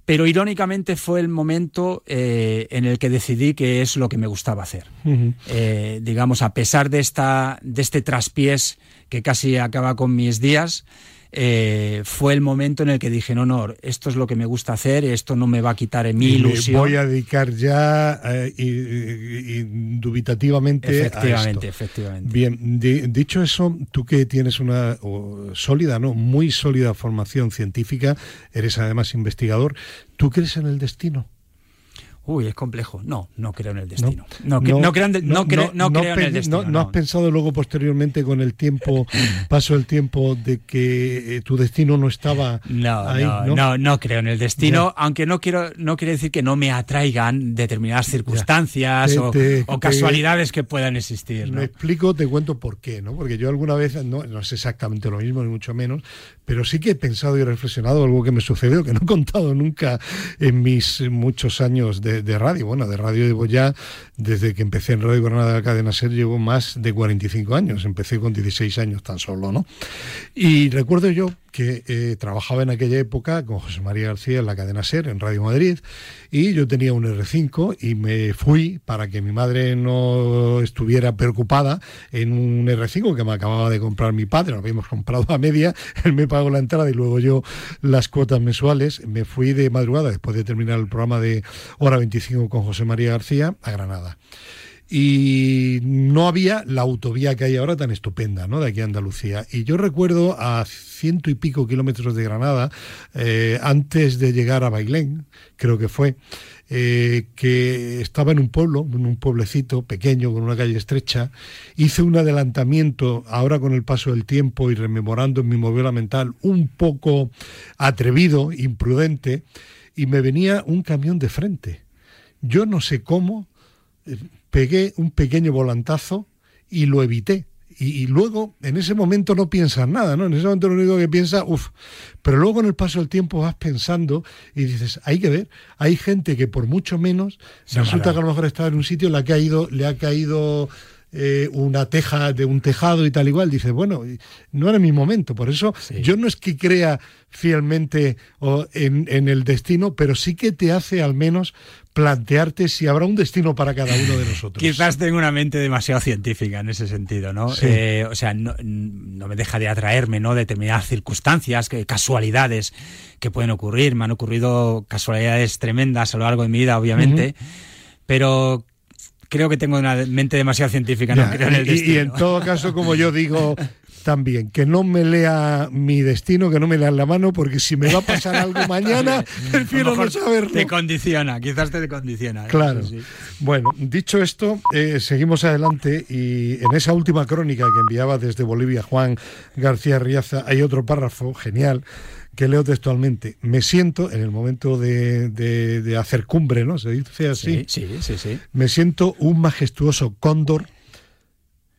pero irónicamente fue el momento eh, en el que decidí que es lo que me gustaba hacer. Uh -huh. eh, digamos, a pesar de, esta, de este traspiés que casi acaba con mis días, eh, fue el momento en el que dije, no, no, esto es lo que me gusta hacer, esto no me va a quitar en mi y ilusión. voy a dedicar ya eh, indubitativamente efectivamente, a esto. Efectivamente, Bien, di, dicho eso, tú que tienes una oh, sólida, no, muy sólida formación científica, eres además investigador, ¿tú crees en el destino? Uy, es complejo. No, no creo en el destino. No, no, no, creo, no, creo, no creo en el destino. ¿No, has pensado luego posteriormente con el tiempo, *laughs* paso el tiempo, de que eh, tu destino no estaba no, ahí? No, no, no, creo en el destino, ya. aunque no quiero, no quiere decir que no me atraigan determinadas circunstancias te, o, te, o, casualidades te, que puedan existir. Me explico, te cuento por qué, ¿no? Porque yo alguna vez, no, no es exactamente lo mismo, ni mucho menos, pero sí que he pensado y reflexionado algo que me sucedió, que no he contado nunca en mis muchos años de, de, radio. Bueno, de radio llevo ya, desde que empecé en Radio Granada de la cadena SER, llevo más de 45 años. Empecé con 16 años tan solo, ¿no? Y recuerdo yo que eh, trabajaba en aquella época con José María García en la cadena SER, en Radio Madrid, y yo tenía un R5 y me fui para que mi madre no estuviera preocupada en un R5 que me acababa de comprar mi padre, lo habíamos comprado a media, *laughs* él me pagó la entrada y luego yo las cuotas mensuales, me fui de madrugada después de terminar el programa de Hora 25 con José María García a Granada y no había la autovía que hay ahora tan estupenda, ¿no? De aquí a Andalucía. Y yo recuerdo a ciento y pico kilómetros de Granada, eh, antes de llegar a Bailén, creo que fue, eh, que estaba en un pueblo, en un pueblecito pequeño con una calle estrecha, hice un adelantamiento ahora con el paso del tiempo y rememorando en mi movida mental un poco atrevido, imprudente, y me venía un camión de frente. Yo no sé cómo, pegué un pequeño volantazo y lo evité. Y, luego, en ese momento no piensas nada, ¿no? En ese momento lo único que piensas, uff. Pero luego en el paso del tiempo vas pensando y dices, hay que ver, hay gente que por mucho menos, resulta que a lo mejor estaba en un sitio, ha caído, le ha caído eh, una teja de un tejado y tal igual, dice, bueno, no era mi momento. Por eso yo no es que crea fielmente en, en, el destino, pero sí que te hace al menos plantearte si habrá un destino para cada uno de nosotros. Quizás tengo una mente demasiado científica en ese sentido, ¿no? Eh, o sea, no, me deja de atraerme, ¿no? Determinadas circunstancias, que, casualidades que pueden ocurrir. Me han ocurrido casualidades tremendas a lo largo de mi vida, obviamente. Pero creo que tengo una mente demasiado científica, no creo en el destino. Y, en todo caso, como yo digo también, que no me lea mi destino, que no me lea la mano, porque si me va a pasar algo *laughs* mañana, *laughs* prefiero no saberlo. Te condiciona, quizás te condiciona. ¿eh? Claro. Bueno, dicho esto, eh, seguimos adelante y en esa última crónica que enviaba desde Bolivia Juan García Riaza hay otro párrafo genial que leo textualmente, me siento en el momento de, hacer cumbre, ¿no? Se dice así. Sí, sí, sí, Me siento un majestuoso cóndor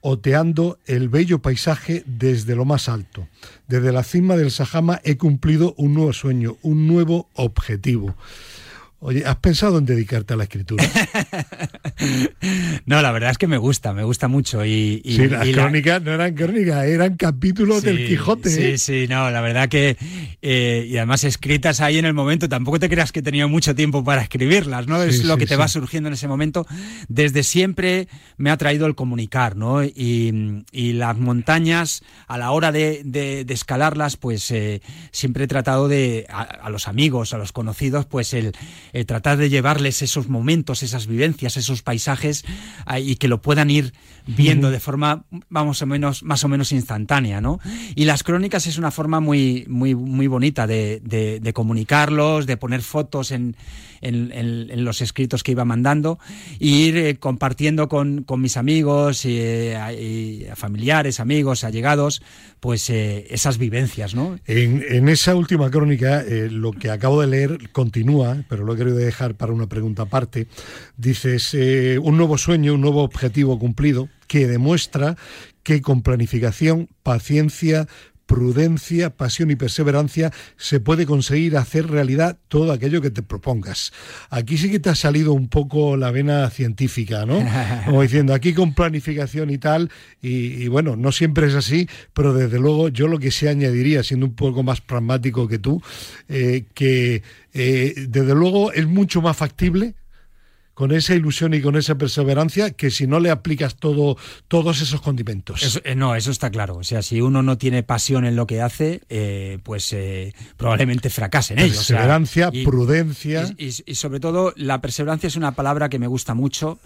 oteando el bello paisaje desde lo más alto. Desde la cima del Sajama he cumplido un nuevo sueño, un nuevo objetivo. Oye, ¿has pensado en dedicarte a la escritura? *laughs* no, la verdad es que me gusta, me gusta mucho. Y, sí, las crónicas no eran crónicas, eran capítulos del Quijote. Sí, ¿eh? sí, no, la verdad que. Eh, y además escritas ahí en el momento, tampoco te creas que he tenido mucho tiempo para escribirlas, ¿no? es lo que te va surgiendo en ese momento. Desde siempre me ha traído el comunicar, ¿no? Y, las montañas, a la hora de, escalarlas, pues eh, siempre he tratado de, a los amigos, a los conocidos, pues el eh, tratar de llevarles esos momentos, esas vivencias, esos paisajes y que lo puedan ir viendo de forma vamos o menos, más o menos instantánea, ¿no? Y las crónicas es una forma muy, muy, muy bonita de, de, comunicarlos, de poner fotos en, en, los escritos que iba mandando e ir eh, compartiendo con, con, mis amigos y, eh, familiares, amigos, allegados, pues esas vivencias, ¿no? En, en esa última crónica, lo que acabo de leer continúa, pero lo he querido dejar para una pregunta aparte. Dices, eh, un nuevo sueño, un nuevo objetivo cumplido que demuestra que con planificación, paciencia, prudencia, pasión y perseverancia se puede conseguir hacer realidad todo aquello que te propongas. Aquí sí que te ha salido un poco la vena científica, ¿no? *laughs* Como diciendo, aquí con planificación y tal, y, bueno, no siempre es así, pero desde luego yo lo que sí añadiría, siendo un poco más pragmático que tú, eh, que eh, desde luego es mucho más factible con esa ilusión y con esa perseverancia que si no le aplicas todo, todos esos condimentos. Eh, no, eso está claro. O sea, si uno no tiene pasión en lo que hace, eh, pues probablemente fracase en ello. Perseverancia, prudencia. Y, sobre todo, la perseverancia es una palabra que me gusta mucho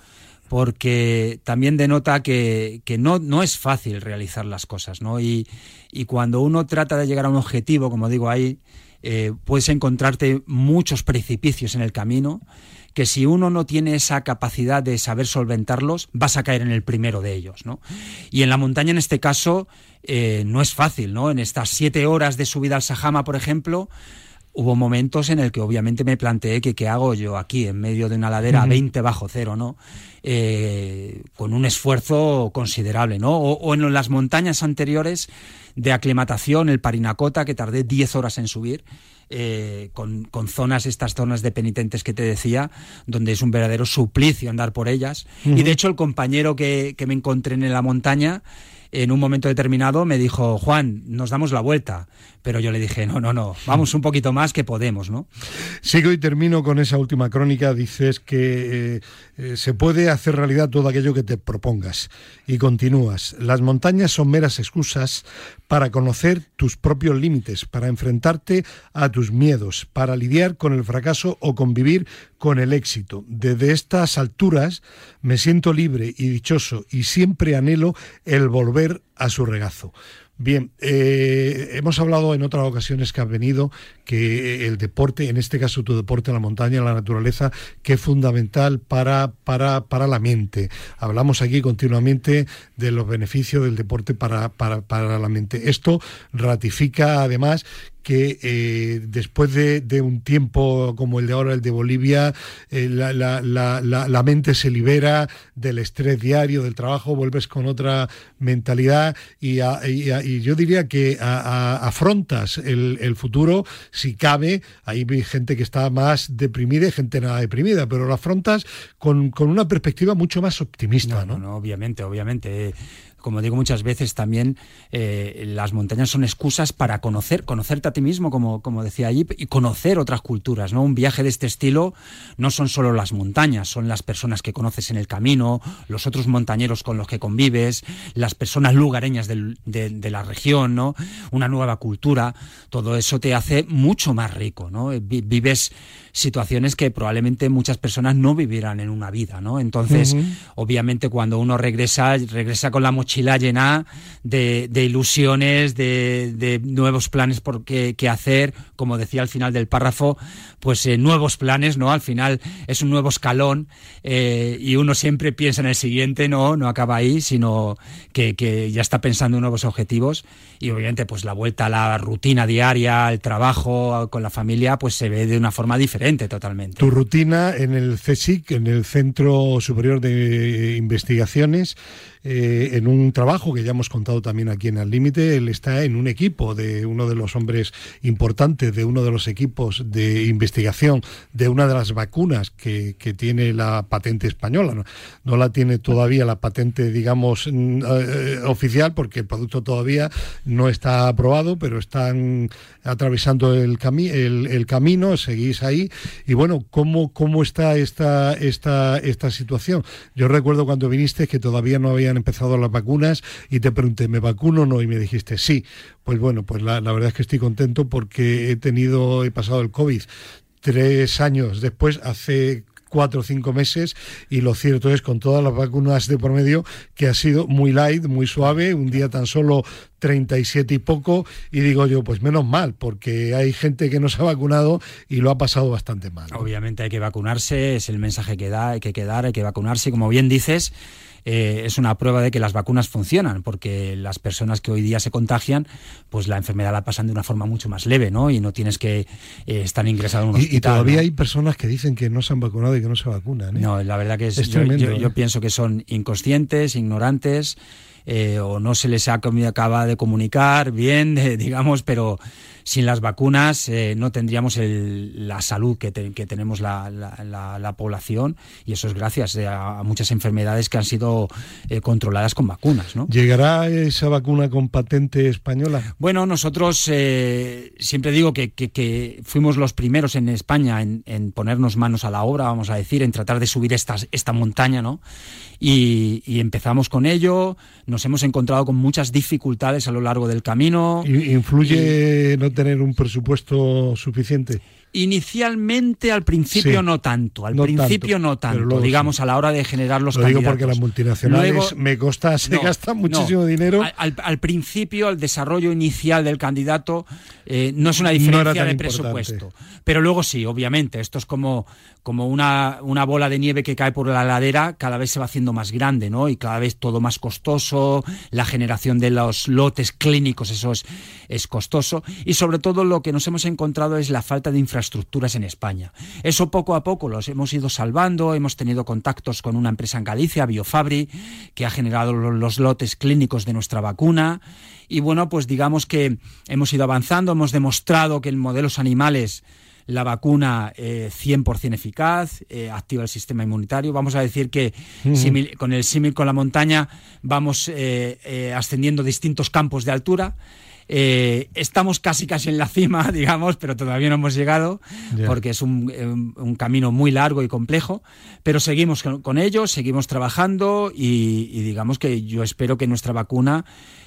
porque también denota que, no, no, es fácil realizar las cosas, ¿no? Y, y, cuando uno trata de llegar a un objetivo, como digo ahí, eh, puedes encontrarte muchos precipicios en el camino que si uno no tiene esa capacidad de saber solventarlos, vas a caer en el primero de ellos, ¿no? Y en la montaña, en este caso, eh, no es fácil, ¿no? En estas siete horas de subida al Sajama, por ejemplo, hubo momentos en el que obviamente me planteé que qué hago yo aquí en medio de una ladera a 20 bajo cero, ¿no? Eh, con un esfuerzo considerable, ¿no? O, en las montañas anteriores de aclimatación, el Parinacota, que tardé 10 horas en subir, eh, con, zonas, estas zonas de penitentes que te decía, donde es un verdadero suplicio andar por ellas. Y de hecho el compañero que, que me encontré en la montaña, en un momento determinado me dijo, Juan, nos damos la vuelta. Pero yo le dije, no, no, no, vamos un poquito más que podemos, ¿no? Sigo y termino con esa última crónica. Dices que eh, eh, se puede hacer realidad todo aquello que te propongas. Y continúas, las montañas son meras excusas para conocer tus propios límites, para enfrentarte a tus miedos, para lidiar con el fracaso o convivir con el éxito. Desde estas alturas me siento libre y dichoso y siempre anhelo el volver a su regazo. Bien, eh, hemos hablado en otras ocasiones que has venido que el deporte, en este caso tu deporte, la montaña, la naturaleza, que es fundamental para, para, para la mente. Hablamos aquí continuamente de los beneficios del deporte para, para, para la mente. Esto ratifica además que eh, después de, un tiempo como el de ahora, el de Bolivia, eh, la, mente se libera del estrés diario, del trabajo, vuelves con otra mentalidad y, yo diría que afrontas el, futuro, si cabe, hay gente que está más deprimida y gente nada deprimida, pero lo afrontas con, una perspectiva mucho más optimista. no, no obviamente, obviamente como digo muchas veces también, eh, las montañas son excusas para conocer, conocerte a ti mismo, como, como decía allí, y conocer otras culturas, ¿no? Un viaje de este estilo no son solo las montañas, son las personas que conoces en el camino, los otros montañeros con los que convives, las personas lugareñas de, la región, ¿no? Una nueva cultura, todo eso te hace mucho más rico, ¿no? Vives situaciones que probablemente muchas personas no vivieran en una vida, ¿no? Entonces, obviamente cuando uno regresa, regresa con la mochila llena de, ilusiones, de, nuevos planes por qué, hacer, como decía al final del párrafo, pues eh, nuevos planes, ¿no? Al final es un nuevo escalón eh, y uno siempre piensa en el siguiente, no, no acaba ahí, sino que, que ya está pensando en nuevos objetivos y obviamente pues la vuelta a la rutina diaria, al trabajo con la familia, pues se ve de una forma diferente totalmente. Tu rutina en el CSIC, en el Centro Superior de Investigaciones, eh, en un trabajo que ya hemos contado también aquí en Al Límite. Él está en un equipo de uno de los hombres importantes, de uno de los equipos de investigación de una de las vacunas que, tiene la patente española. ¿no? la tiene todavía la patente, digamos, mm, eh, oficial, porque el producto todavía no está aprobado, pero están atravesando el, el, camino, seguís ahí. Y bueno, ¿cómo, cómo está esta, esta, esta situación? Yo recuerdo cuando viniste que todavía no había empezado las vacunas y te pregunté, ¿me vacuno o no? Y me dijiste, sí. Pues bueno, pues la, verdad es que estoy contento porque he tenido, he pasado el COVID tres años después, hace cuatro o cinco meses y lo cierto es con todas las vacunas de por medio que ha sido muy light, muy suave, un día tan solo 37 y poco y digo yo, pues menos mal, porque hay gente que no se ha vacunado y lo ha pasado bastante mal. Obviamente hay que vacunarse, es el mensaje que da, hay que quedar, hay que vacunarse como bien dices, eh, es una prueba de que las vacunas funcionan, porque las personas que hoy día se contagian, pues la enfermedad la pasan de una forma mucho más leve, ¿no? Y no tienes que eh, estar ingresado en un hospital. Y, todavía hay personas que dicen que no se han vacunado y que no se vacunan. ¿eh? No, la verdad que es, yo, yo pienso que son inconscientes, ignorantes. o no se les acaba de comunicar bien, *laughs* digamos, pero sin las vacunas eh, no tendríamos la salud que, tenemos la, población y eso es gracias a, muchas enfermedades que han sido eh, controladas con vacunas. ¿no? ¿Llegará esa vacuna con patente española? Bueno, nosotros eh, siempre digo que, fuimos los primeros en España en, ponernos manos a la obra, vamos a decir, en tratar de subir esta, esta montaña, ¿no? Y, empezamos con ello, nos hemos encontrado con muchas dificultades a lo largo del camino. ¿Influye tener un presupuesto suficiente? Inicialmente, al principio no tanto, al principio no tanto, digamos, a la hora de generar los lo digo porque las multinacionales me costa, se gasta muchísimo dinero. Al, principio, el desarrollo inicial del candidato eh, no es una diferencia de presupuesto, pero luego sí, obviamente, esto es como, como una, una bola de nieve que cae por la ladera, cada vez se va haciendo más grande, ¿no? Y cada vez todo más costoso, la generación de los lotes clínicos, eso es, es costoso, y sobre todo lo que nos hemos encontrado es la falta de infraestructura estructuras en España. Eso poco a poco los hemos ido salvando, hemos tenido contactos con una empresa en Galicia, Biofabri, que ha generado los lotes clínicos de nuestra vacuna. Y bueno, pues digamos que hemos ido avanzando, hemos demostrado que en modelos animales la vacuna 100% eh, eficaz, eh, activa el sistema inmunitario. Vamos a decir que con el símil con la montaña vamos eh, ascendiendo distintos campos de altura. Eh, estamos casi casi en la cima, *laughs* digamos, pero todavía no hemos llegado porque es un, camino muy largo y complejo, pero seguimos con, ello, seguimos trabajando y, y digamos que yo espero que nuestra vacuna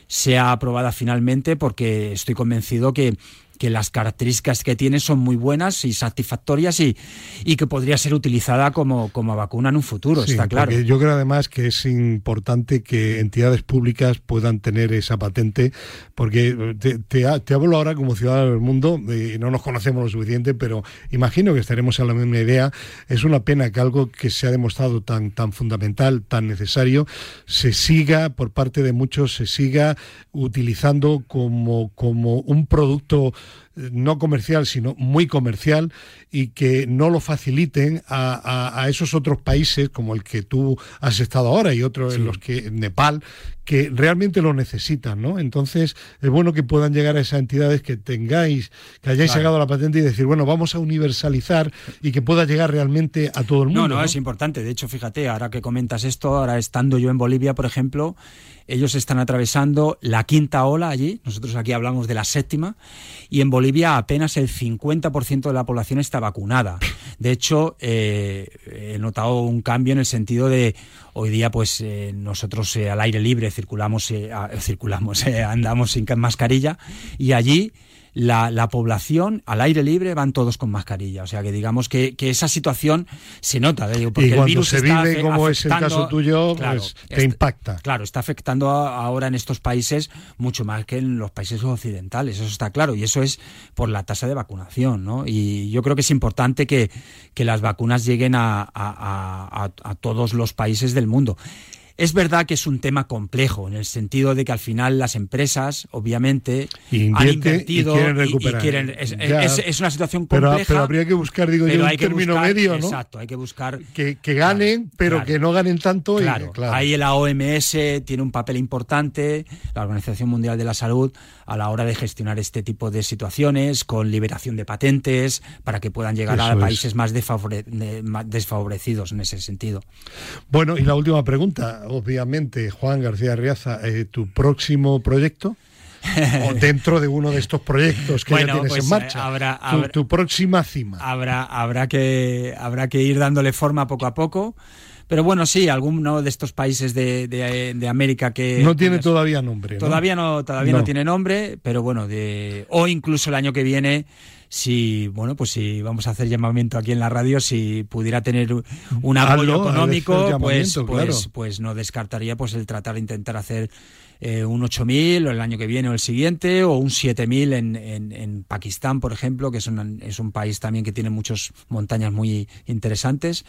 sea aprobada finalmente porque estoy convencido que que las características que tiene son muy buenas y satisfactorias y, y que podría ser utilizada como, como vacuna en un futuro, está claro. Yo creo además que es importante que entidades públicas puedan tener esa patente, porque te, te, hablo ahora como ciudadano del mundo, y no nos conocemos lo suficiente, pero imagino que estaremos en la misma idea. Es una pena que algo que se ha demostrado tan, tan fundamental, tan necesario, se siga, por parte de muchos, se siga utilizando como, como un producto eh, no comercial, sino muy comercial, y que no lo faciliten a, esos otros países como el que tú has estado ahora y otros en los que Nepal, que realmente lo necesitan, ¿no? Entonces, es bueno que puedan llegar a esas entidades que tengáis, que hayáis sacado la patente y decir, bueno, vamos a universalizar y que pueda llegar realmente a todo el mundo. No, no, es importante. De hecho, fíjate, ahora que comentas esto, ahora estando yo en Bolivia, por ejemplo, ellos están atravesando la quinta ola allí, nosotros aquí hablamos de la séptima, y en Bolivia apenas el 50% de la población está vacunada. De hecho, eh, he notado un cambio en el sentido de hoy día, pues eh, nosotros eh, al aire libre circulamos, circulamos, *laughs* andamos sin mascarilla, y allí la, la, población al aire libre van todos con mascarilla. O sea que digamos que, que esa situación se nota. ¿eh? Porque y cuando el virus se vive como es el caso tuyo, pues te impacta. Claro, está afectando ahora en estos países mucho más que en los países occidentales, eso está claro. Y eso es por la tasa de vacunación. ¿no? Y yo creo que es importante que, que las vacunas lleguen a, a, a todos los países del mundo. Es verdad que es un tema complejo, en el sentido de que al final las empresas, obviamente, han invertido y quieren es, una situación compleja. Pero, habría que buscar, digo yo, un término medio, ¿no? Exacto, hay que buscar... Que, ganen, pero que no ganen tanto. Claro, ahí la OMS tiene un papel importante, la Organización Mundial de la Salud, a la hora de gestionar este tipo de situaciones, con liberación de patentes, para que puedan llegar a países más desfavorecidos en ese sentido. Bueno, y la última pregunta obviamente, Juan García Riaza, eh, tu próximo proyecto. o *laughs* dentro de uno de estos proyectos que ya tienes en pues, marcha. Habrá, tu, próxima cima. Habrá, habrá, que, habrá que ir dándole forma poco a poco. Pero bueno, sí, alguno de estos países de, de, América que... No tiene todavía nombre. Todavía, no, todavía no. tiene nombre, pero bueno, de, o incluso el año que viene si bueno pues si vamos a hacer llamamiento aquí en la radio si pudiera tener un apoyo económico pues pues, pues no descartaría pues el tratar de intentar hacer eh, un 8.000 el año que viene o el siguiente o un 7.000 en, en, en Pakistán por ejemplo que es un, es un país también que tiene muchas montañas muy interesantes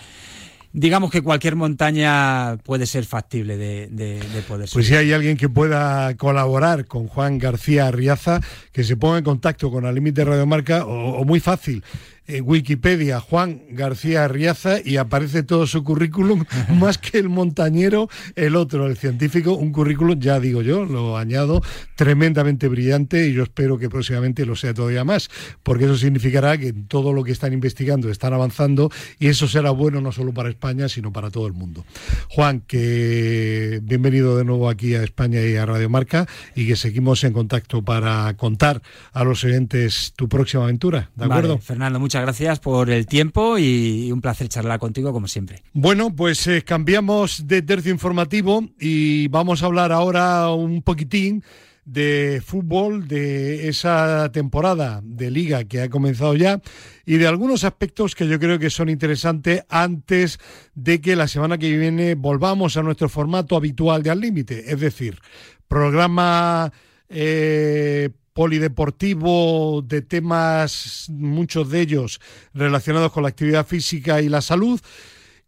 digamos que cualquier montaña puede ser factible de, de, poder Pues si hay alguien que pueda colaborar con Juan García Arriaza, que se ponga en contacto con Al Límite Radiomarca, o, o muy fácil, en Wikipedia Juan García Riaza y aparece todo su currículum, *laughs* más que el montañero, el otro, el científico, un currículum, ya digo yo, lo añado, tremendamente brillante y yo espero que próximamente lo sea todavía más, porque eso significará que todo lo que están investigando están avanzando y eso será bueno no solo para España, sino para todo el mundo. Juan, que bienvenido de nuevo aquí a España y a Radio Marca y que seguimos en contacto para contar a los oyentes tu próxima aventura, ¿de acuerdo? Fernando, muchas gracias por el tiempo y un placer charlar contigo como siempre. Bueno, pues eh, cambiamos de tercio informativo y vamos a hablar ahora un poquitín de fútbol, de esa temporada de liga que ha comenzado ya y de algunos aspectos que yo creo que son interesantes antes de que la semana que viene volvamos a nuestro formato habitual de Al Límite, es decir, programa eh, polideportivo de temas, muchos de ellos relacionados con la actividad física y la salud,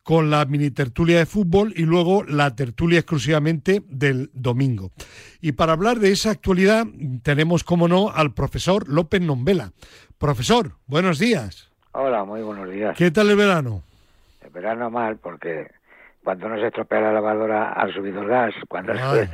con la mini tertulia de fútbol y luego la tertulia exclusivamente del domingo. Y para hablar de esa actualidad tenemos, como no, al profesor López Nombela. Profesor, buenos días. Hola, muy buenos días. ¿Qué tal el verano? El verano mal porque cuando no se estropea la lavadora ha subido el gas, cuando sube,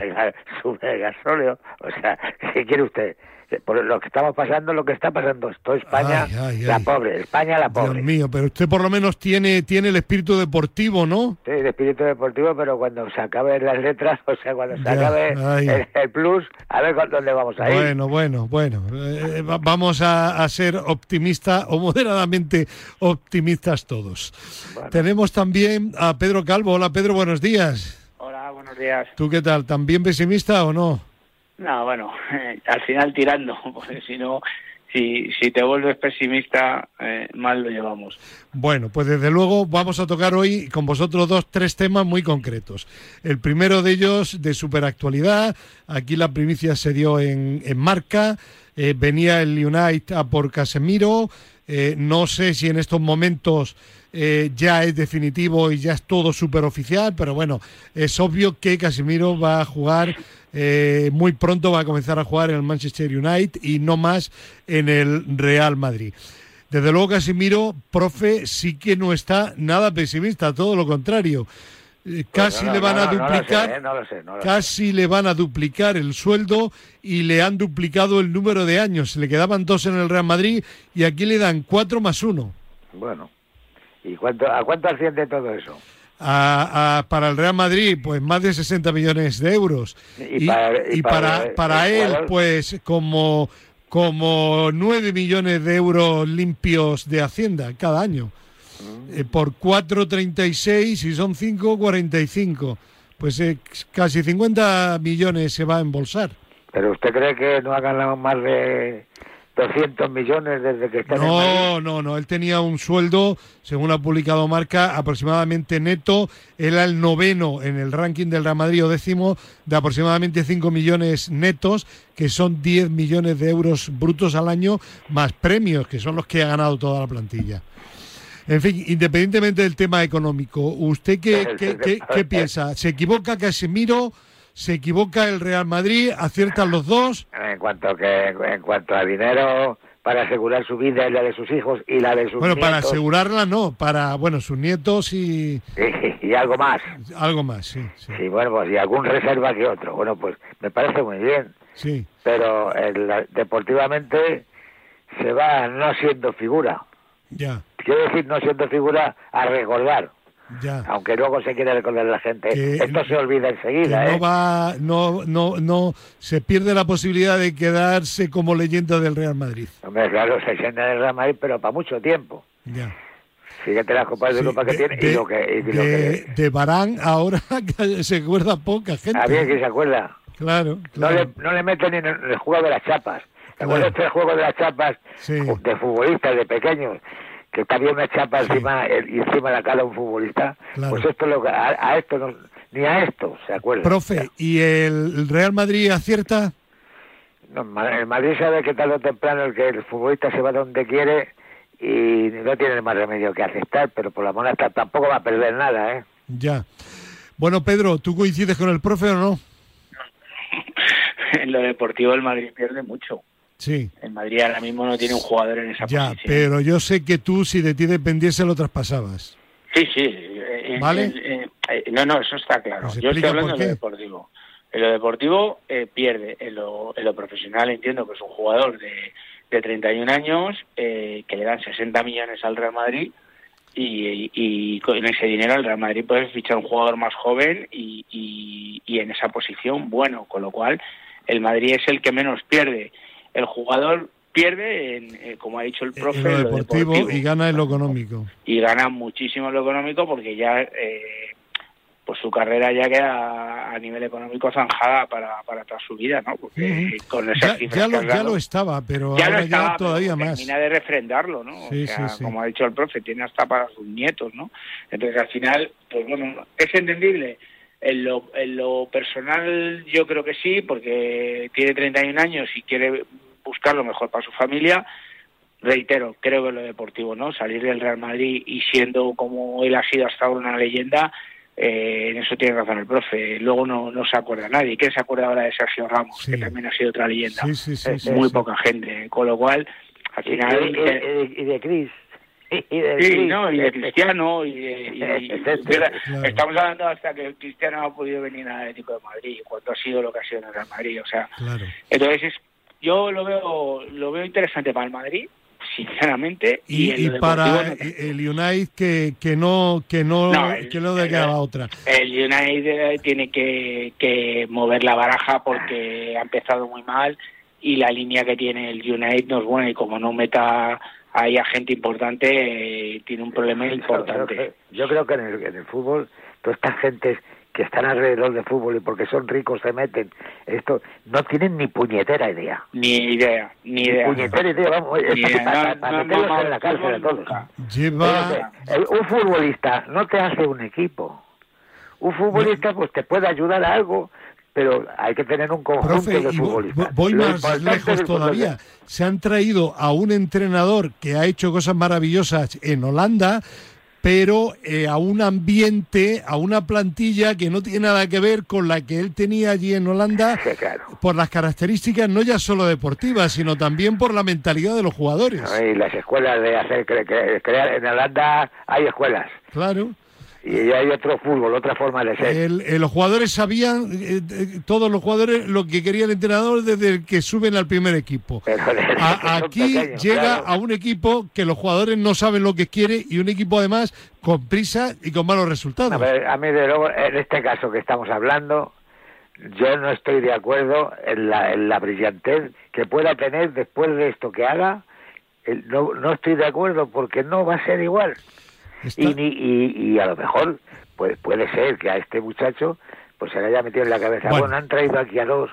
sube el gasóleo, o sea, ¿qué quiere usted? Por lo que estamos pasando, lo que está pasando. Esto España, la pobre, España la pobre. Dios mío, pero usted por lo menos tiene, tiene el espíritu deportivo, ¿no? Sí, el espíritu deportivo, pero cuando se acaben las letras, *laughs* o sea, cuando se acabe el, plus, a ver con dónde vamos a ir. Bueno, bueno, bueno. Eh, vamos a, ser optimistas o *laughs* moderadamente optimistas todos. Tenemos también a Pedro Calvo. Hola, Pedro, buenos días. Hola, buenos días. ¿Tú qué tal? ¿También pesimista o no? No, bueno, *laughs* al final tirando, *laughs* porque si no, si, si te vuelves pesimista, eh, mal lo llevamos. Bueno, pues desde luego vamos a tocar hoy con vosotros dos tres temas muy concretos. El primero de ellos de superactualidad, aquí la primicia se dio en, en marca, eh, venía el United a por Casemiro, Eh, no sé si en estos momentos eh, ya es definitivo y ya es todo súper oficial, pero bueno, es obvio que Casemiro va a jugar eh, muy pronto, va a comenzar a jugar en el Manchester United y no más en el Real Madrid. Desde luego Casemiro, profe, sí que no está nada pesimista, todo lo contrario. Eh, casi no, le van a duplicar, ¿eh? Casi le van a duplicar el sueldo y le han duplicado el número de años. Le quedaban dos en el Real Madrid y aquí le dan cuatro más uno. Bueno, ¿y cuánto, a cuánto asciende todo eso? A- a- para el Real Madrid, pues más de 60 millones de euros. Y Y, para- y para él, jugador- pues como, como 9 millones de euros limpios de Hacienda cada año. Mm. Eh, por 4,36 y son 5,45. Pues eh, casi 50 millones se va a embolsar. ¿Pero usted cree que no ha ganado más de 200 millones desde que está en Madrid? No, no, no. Él tenía un sueldo, según ha publicado Marca, aproximadamente neto. Él era el noveno en el ranking del Real Madrid o décimo de aproximadamente 5 millones netos, que son 10 millones de euros brutos al año, más premios, que son los que ha ganado toda la plantilla. En fin, independientemente del tema económico, ¿usted qué, *laughs* qué- qué- qué piensa? ¿Se equivoca Casemiro? ¿Se equivoca el Real Madrid? ¿Aciertan los dos? En cuanto que en cuanto a dinero para asegurar su vida y la de sus hijos y la de sus Bueno, para asegurarla no, para, bueno, sus nietos y y, y algo más. algo más, sí, sí. Sí, bueno, pues y algún reserva que otro. Bueno, pues me parece muy bien, sí. pero el- deportivamente se va no siendo figura. Ya, Quiero decir, no siendo figura a recordar, ya. aunque luego se quiere recordar la gente. Que- Esto se olvida enseguida, no ¿eh? va, no, no, no, se pierde la posibilidad de quedarse como leyenda del Real Madrid. Hombre, claro, se sienta en el Real Madrid, pero para mucho tiempo. Ya. Fíjate las copas de Europa que de, tiene y de- lo que... y lo de- que de Barán ahora *laughs* se acuerda poca gente. a ver, que se acuerda? Claro, No claro. le, no le meten ni en el juego de las chapas. ¿Te Claro. acuerdas del juego de las chapas Sí. de futbolistas, de pequeños? Que había una chapa encima eh, y encima de la cara de un futbolista. Claro. Pues esto es lo a, a esto no- ni a esto se acuerda. Profe, ¿y el Real Madrid acierta? No, el Madrid sabe que tarde o temprano el que el futbolista se va donde quiere y no tiene más remedio que aceptar, pero por la moneda tampoco va a perder nada, ¿eh? Ya. Bueno, Pedro, ¿tú coincides con el profe o no? *laughs* en lo deportivo el Madrid pierde mucho. Sí. El Madrid ahora mismo no tiene un jugador en esa Ya, posición. pero yo sé que tú, si de ti dependiese, lo traspasabas. Sí, sí. eh, ¿Vale? eh, eh, no, no, eso está claro. Pues Yo estoy hablando de lo deportivo. En lo deportivo eh, pierde. En lo, en lo profesional entiendo que es un jugador de, de 31 años eh, que le dan 60 millones al Real Madrid y, y con ese dinero el Real Madrid puede fichar un jugador más joven y, y, y en esa posición bueno, con lo cual el Madrid es el que menos pierde. El jugador pierde, en, eh, como ha dicho el profe, en lo deportivo, y gana en lo económico. y gana muchísimo en lo económico porque ya eh, pues su carrera ya queda a nivel económico zanjada para, para toda su vida, ¿no? Porque con esas Ya, lo, ya lo estaba, pero ya lo ahora estaba, ya todavía más. termina de refrendarlo, ¿no? Sí, o sea, sí, sí. como ha dicho el profe, tiene hasta para sus nietos, ¿no? Entonces al final, pues bueno, es entendible. En lo, en lo personal yo creo que sí, porque tiene 31 años y quiere buscar lo mejor para su familia. Reitero, creo que lo deportivo, ¿no? Salir del Real Madrid y siendo como él ha sido hasta ahora una leyenda, eh, en eso tiene razón el profe. Luego no, no se acuerda nadie. ¿Quién se acuerda ahora de Sergio Ramos, Sí. que también ha sido otra leyenda? Sí, sí, sí, Eh, sí, Muy sí. poca gente. Con lo cual, al final... y- eh, y- y de Cris. *laughs* Y de Sí, Cris. no, y de Cristiano, y, de- y- y- *laughs* Exacto. mira, Claro. estamos hablando hasta que Cristiano no ha podido venir al Atlético de Madrid, cuando ha sido lo que ha sido en el Real Madrid, o sea, Claro. entonces es, yo lo veo lo veo interesante para el Madrid, sinceramente, y, para no- el United que, que no que no, No, el- que no el- quedaba otra. el United tiene que, que mover la baraja porque ha empezado muy mal y la línea que tiene el United no es buena y como no meta ahí a gente importante eh, tiene un problema Yo importante. yo creo que en el, en el fútbol, todas estas gentes que están alrededor del fútbol y porque son ricos se meten, esto no tienen ni puñetera idea. Ni idea, ni Ni idea. puñetera idea, vamos, idea. *laughs* para, No, para no, meterlos no, en la cárcel a todos. Lleva un futbolista no te hace un equipo. Un futbolista pues te puede ayudar a algo, pero hay que tener un conjunto Profe, de futbolistas. vo- voy Lo más lejos todavía. Se han traído a un entrenador que ha hecho cosas maravillosas en Holanda, pero eh, a un ambiente, a una plantilla que no tiene nada que ver con la que él tenía allí en Holanda, Sí, claro. por las características no ya solo deportivas, sino también por la mentalidad de los jugadores. ¿no? Y las escuelas de hacer cre- cre- crear en Holanda hay escuelas Claro. Y hay otro fútbol, otra forma de ser. El- eh, los jugadores sabían, eh, eh, todos los jugadores, lo que quería el entrenador desde el que suben al primer equipo. *laughs* Pero A- aquí pequeños, llega claro. a un equipo que los jugadores no saben lo que quiere y un equipo además con prisa y con malos resultados. A, mí, de luego, en este caso que estamos hablando, yo no estoy de acuerdo en la, en la brillantez que pueda tener después de esto que haga. No, no estoy de acuerdo porque no va a ser igual. Y, y, y a lo mejor pues puede ser que a este muchacho pues se le haya metido en la cabeza. Bueno. Bueno, han traído aquí a dos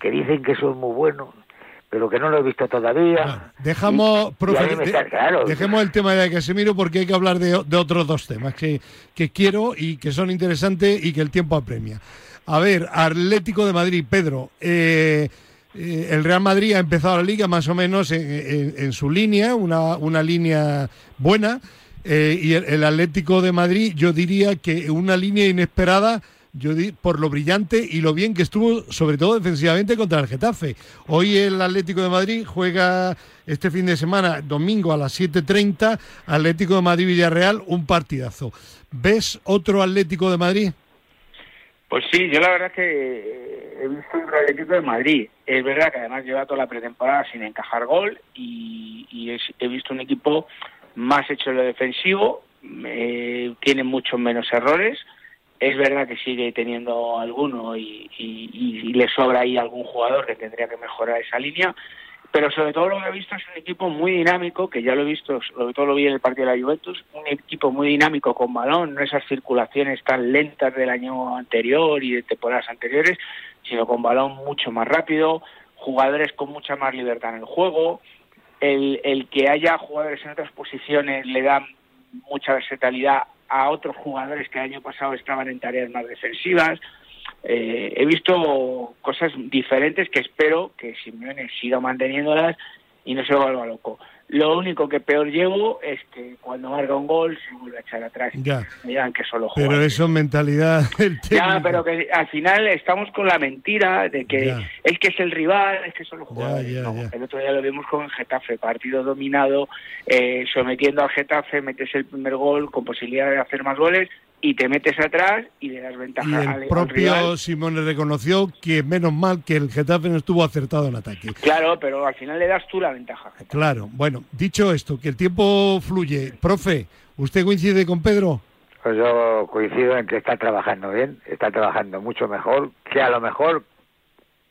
que dicen que son muy buenos, pero que no lo he visto todavía. Bueno, dejamos, Y- profe, está- claro, dejemos el tema de Casemiro porque hay que hablar de, de otros dos temas que, que quiero y que son interesantes y que el tiempo apremia. A ver, Atlético de Madrid, Pedro. eh, eh, el Real Madrid ha empezado la liga más o menos en, en- en su línea, una, una línea buena. Eh, y el, el Atlético de Madrid, yo diría que una línea inesperada yo di- por lo brillante y lo bien que estuvo, sobre todo defensivamente contra el Getafe. Hoy el Atlético de Madrid juega este fin de semana, domingo a las 7.30, Atlético de Madrid-Villarreal, un partidazo. ¿Ves otro Atlético de Madrid? Pues sí, yo la verdad que he visto un Atlético de Madrid. Es verdad que además lleva toda la pretemporada sin encajar gol y, es- he visto un equipo más hecho en lo defensivo, eh, tiene muchos menos errores. Es verdad que sigue teniendo alguno y, y- y le sobra ahí algún jugador que tendría que mejorar esa línea, pero sobre todo lo que he visto es un equipo muy dinámico, que ya lo he visto, sobre todo lo vi en el partido de la Juventus, un equipo muy dinámico con balón, no esas circulaciones tan lentas del año anterior y de temporadas anteriores, sino con balón mucho más rápido, jugadores con mucha más libertad en el juego, el, el que haya jugadores en otras posiciones le da mucha versatilidad a otros jugadores que el año pasado estaban en tareas más defensivas. Eh, he visto cosas diferentes que espero que Simeone siga manteniéndolas y no se vuelva loco. Lo único que peor llevo es que cuando marca un gol se vuelve a echar atrás. Ya. Me digan que solo Pero juega. eso es mentalidad *laughs* del Ya, pero que al final estamos con la mentira de que Ya. es que es el rival, es que solo juega. ya, No, ya. El otro día lo vimos con el Getafe, partido dominado, eh, sometiendo al Getafe, metes el primer gol con posibilidad de hacer más goles y te metes atrás y le das ventaja Y al, el al propio rival. Simone reconoció que menos mal que el Getafe no estuvo acertado en ataque. Claro, pero al final le das tú la ventaja. Claro, bueno, dicho esto, que el tiempo fluye. Profe, ¿usted coincide con Pedro? Pues yo coincido en que está trabajando bien, está trabajando mucho mejor, que a lo mejor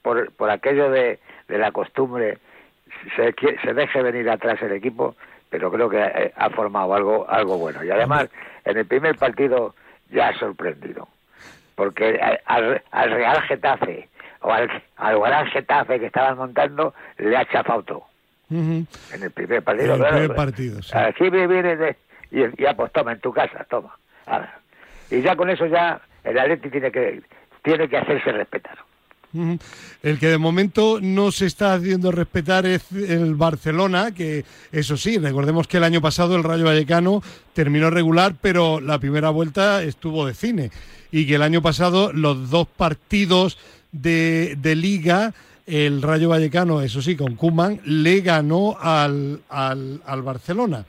por, por aquello de, de la costumbre se, se deje venir atrás el equipo, pero creo que eh, ha formado algo algo bueno. Y además, en el primer partido ya ha sorprendido, porque al- al, al Real Getafe o al, al Gran Getafe que estaban montando le ha chafado todo en el primer partido. En el claro. primer partido, sí. Aquí me viene de, y, ya pues toma en tu casa, toma. Ahora. Y ya con eso ya el Atleti tiene que tiene que hacerse respetar. El que de momento no se está haciendo respetar es el Barcelona, que eso sí, recordemos que el año pasado el Rayo Vallecano terminó regular, pero la primera vuelta estuvo de cine. Y que el año pasado los dos partidos de, liga, el Rayo Vallecano, eso sí, con Kuman, le ganó al, al, al Barcelona.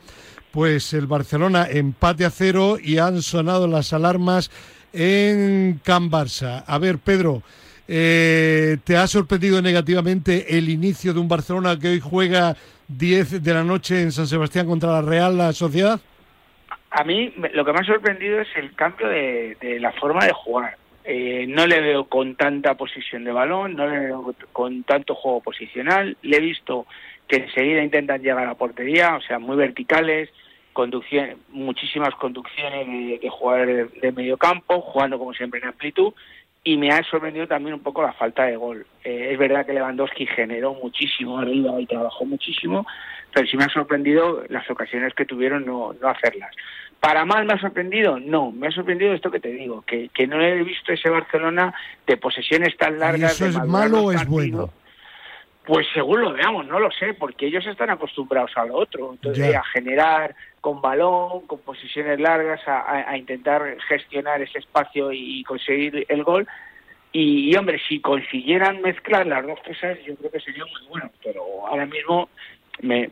Pues el Barcelona empate a cero y han sonado las alarmas en Can Barça. A ver, Pedro, eh, ¿te ha sorprendido negativamente el inicio de un Barcelona que hoy juega 10 de la noche en San Sebastián contra la Real la Sociedad? A mí lo que me ha sorprendido es el cambio de, de la forma de jugar. Eh, no le veo con tanta posición de balón, no le veo con tanto juego posicional. Le he visto que enseguida intentan llegar a la portería, o sea, muy verticales, conducción, muchísimas conducciones de, de jugadores de, de medio campo, jugando como siempre en amplitud. Y me ha sorprendido también un poco la falta de gol. Eh, es verdad que Lewandowski generó muchísimo arriba y trabajó muchísimo, pero sí me ha sorprendido las ocasiones que tuvieron no, no hacerlas. para mal me ha sorprendido, no, me ha sorprendido esto que te digo, que, que no he visto ese Barcelona de posesiones tan largas. eso de es malo o es partidos. bueno? Pues según lo veamos, no lo sé, porque ellos están acostumbrados a lo otro, entonces Ya. a generar con balón, con posiciones largas, a, a- a intentar gestionar ese espacio y conseguir el gol. Y, y, hombre, si consiguieran mezclar las dos cosas, yo creo que sería muy bueno. Pero ahora mismo, me,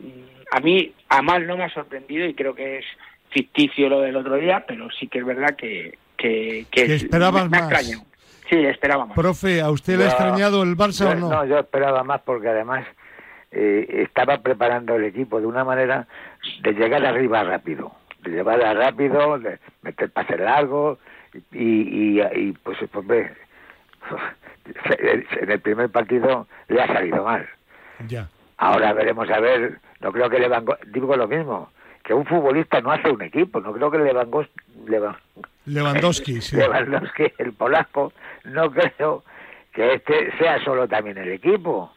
a mí, a mal no me ha sorprendido y creo que es ficticio lo del otro día, pero sí que es verdad que, que, que Que esperabas me, me más. Sí, esperaba más. Profe, ¿a usted le ha extrañado el Barça yo- o no? No, yo esperaba más porque además eh, estaba preparando el equipo de una manera de llegar arriba rápido, de llevarla rápido, de meter pases largos y, y, y, pues, hombre, *laughs* en el primer partido le ha salido mal. Ya. Ahora veremos a ver, no creo que Lewandowski, digo lo mismo, que un futbolista no hace un equipo, no creo que Lewandowski, Lewandowski, sí. Lewandowski, el polaco, no creo que este sea solo también el equipo.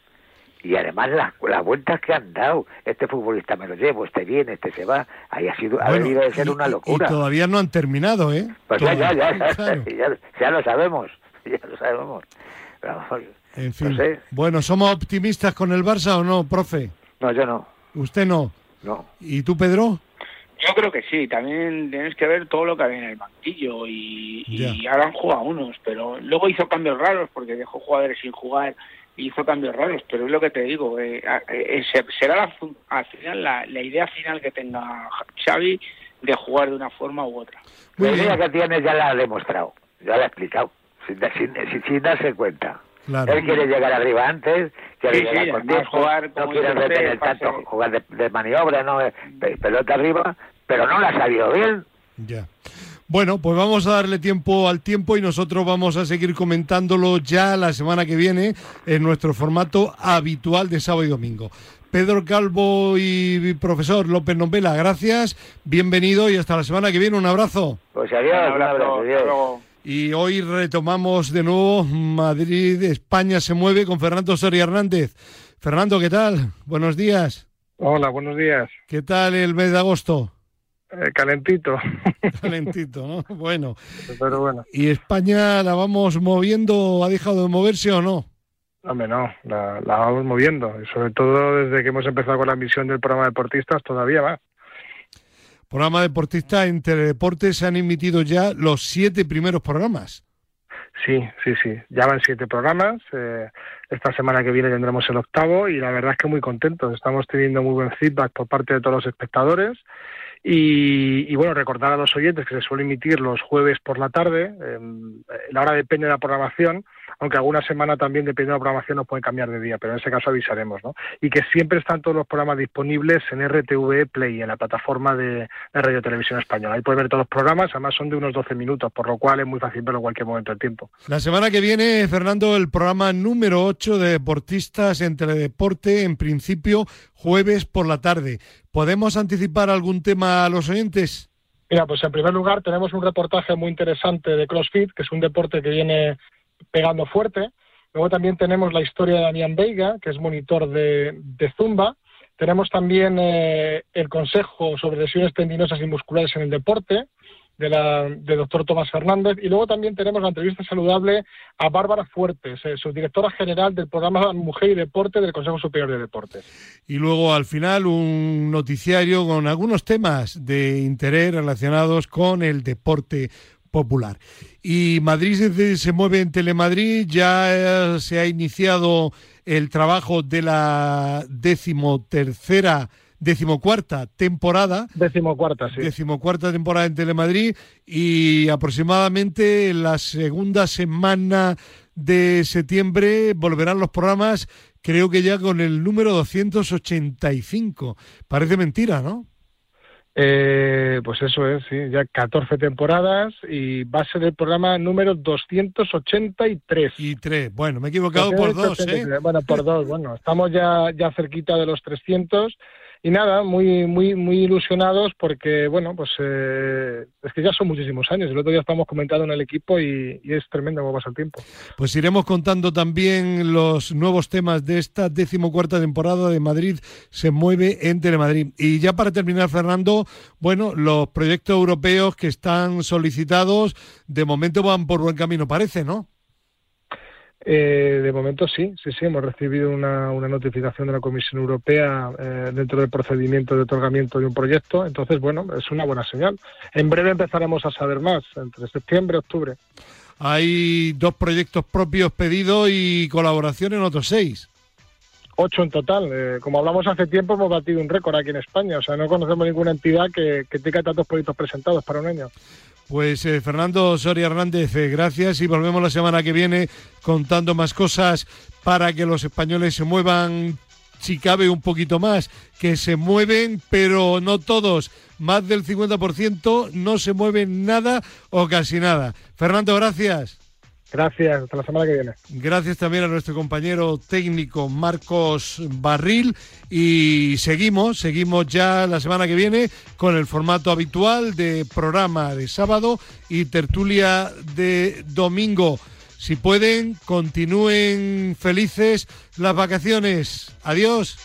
Y además las, las vueltas que han dado, este futbolista me lo llevo, este viene, este se va, ahí ha sido, ha Bueno, debido de ser y- una locura. Y todavía no han terminado, ¿eh? Pues ya, ya, ya, *laughs* claro. ya, ya lo sabemos, *laughs* ya lo sabemos. Pero, En fin. No sé. Bueno, ¿somos optimistas con el Barça o no, profe? no, yo no, Usted no. no. ¿Y tú, Pedro? Yo creo que sí, también tienes que ver todo lo que había en el banquillo y, y ahora han jugado unos, pero luego hizo cambios raros porque dejó jugadores sin jugar hizo cambios raros, pero es lo que te digo, eh, eh, se- será la al final la, la idea final que tenga Xavi de jugar de una forma u otra. Muy la bien. idea que tiene ya la ha demostrado, ya la ha explicado, sin, sin, sin- sin darse cuenta. Claro. Él quiere llegar arriba antes, quiere Sí, llegar sí, con tiempo, jugar, no quiere retener pase- tanto, jugar de, de maniobra, no Eh, pe- pelota arriba, pero no la ha salido bien. Ya. Bueno, pues vamos a darle tiempo al tiempo y nosotros vamos a seguir comentándolo ya la semana que viene en nuestro formato habitual de sábado y domingo. Pedro Calvo y profesor López Nombela, gracias, bienvenido y hasta la semana que viene. Un abrazo. Pues adiós, Un un abrazo, abrazo, hasta adiós. luego. Y hoy retomamos de nuevo Madrid, España se mueve con Fernando Soria Hernández. Fernando, ¿qué tal? Buenos días. Hola, buenos días. ¿Qué tal el mes de agosto? Eh, calentito, *laughs* Calentito, ¿no? Bueno. pero bueno. ¿Y España la vamos moviendo? ¿Ha dejado de moverse o no? Hombre, no, la, la vamos moviendo. Y sobre todo desde que hemos empezado con la emisión del programa de deportistas, todavía más. Programa deportista en Teledeportes se han emitido ya los siete primeros programas. Sí, sí, sí. Ya van siete programas. eh, esta semana que viene tendremos el octavo y la verdad es que muy contentos. Estamos teniendo muy buen feedback por parte de todos los espectadores. Y, y bueno, recordar a los oyentes que se suele emitir los jueves por la tarde. eh, la hora depende de la programación, aunque alguna semana también, dependiendo de la programación, nos puede cambiar de día, pero en ese caso avisaremos, ¿no? Y que siempre están todos los programas disponibles en RTV Play, en la plataforma de, de Radio Televisión Española. Ahí pueden ver todos los programas, además son de unos 12 minutos, por lo cual es muy fácil verlo en cualquier momento del tiempo. La semana que viene, Fernando, el programa número 8 de deportistas en Teledeporte, en principio jueves por la tarde. ¿Podemos anticipar algún tema a los oyentes? Mira, pues en primer lugar tenemos un reportaje muy interesante de CrossFit, que es un deporte que viene pegando fuerte. Luego también tenemos la historia de Damián Veiga, que es monitor de, Zumba. Tenemos también eh, el consejo sobre lesiones tendinosas y musculares en el deporte, de la de doctor Tomás Fernández. Y luego también tenemos la entrevista saludable a Bárbara Fuertes, eh, subdirectora general del programa Mujer y Deporte del Consejo Superior de Deportes. Y luego al final un noticiario con algunos temas de interés relacionados con el deporte popular. Y Madrid se, se mueve en Telemadrid, ya eh, se ha iniciado el trabajo de la decimotercera, decimocuarta temporada Decimocuarta, sí. decimocuarta temporada en Telemadrid y aproximadamente la segunda semana de septiembre volverán los programas, creo que ya con el número 285. Parece mentira, ¿no? Eh, pues eso es, sí, ya 14 temporadas y va a ser el programa número 283. Y tres. Bueno, me he equivocado por dos, ¿eh? 283. Bueno, por dos, bueno, estamos ya, ya cerquita de los 300 y nada, muy, muy, muy ilusionados porque, bueno, pues eh, es que ya son muchísimos años. El otro día estamos comentando en el equipo y, es tremendo cómo pasa el tiempo. Pues iremos contando también los nuevos temas de esta decimocuarta temporada de Madrid se mueve en Telemadrid. Y ya para terminar, Fernando, bueno, los proyectos europeos que están solicitados de momento van por buen camino, parece, ¿no? Eh, de momento sí, sí, sí, hemos recibido una, una notificación de la Comisión Europea eh, dentro del procedimiento de otorgamiento de un proyecto, entonces, bueno, es una buena señal. En breve empezaremos a saber más, entre septiembre y octubre. Hay dos proyectos propios pedidos y colaboración en otros seis. Ocho en total. Eh, como hablamos hace tiempo, hemos batido un récord aquí en España. O sea, no conocemos ninguna entidad que, que tenga tantos proyectos presentados para un año. Pues eh, Fernando Soria Hernández, eh, gracias y volvemos la semana que viene contando más cosas para que los españoles se muevan, si cabe un poquito más, que se mueven, pero no todos, más del 50% no se mueven nada o casi nada. Fernando, gracias. Gracias, hasta la semana que viene. Gracias también a nuestro compañero técnico Marcos Barril y seguimos, seguimos ya la semana que viene con el formato habitual de programa de sábado y tertulia de domingo. Si pueden, continúen felices las vacaciones. Adiós.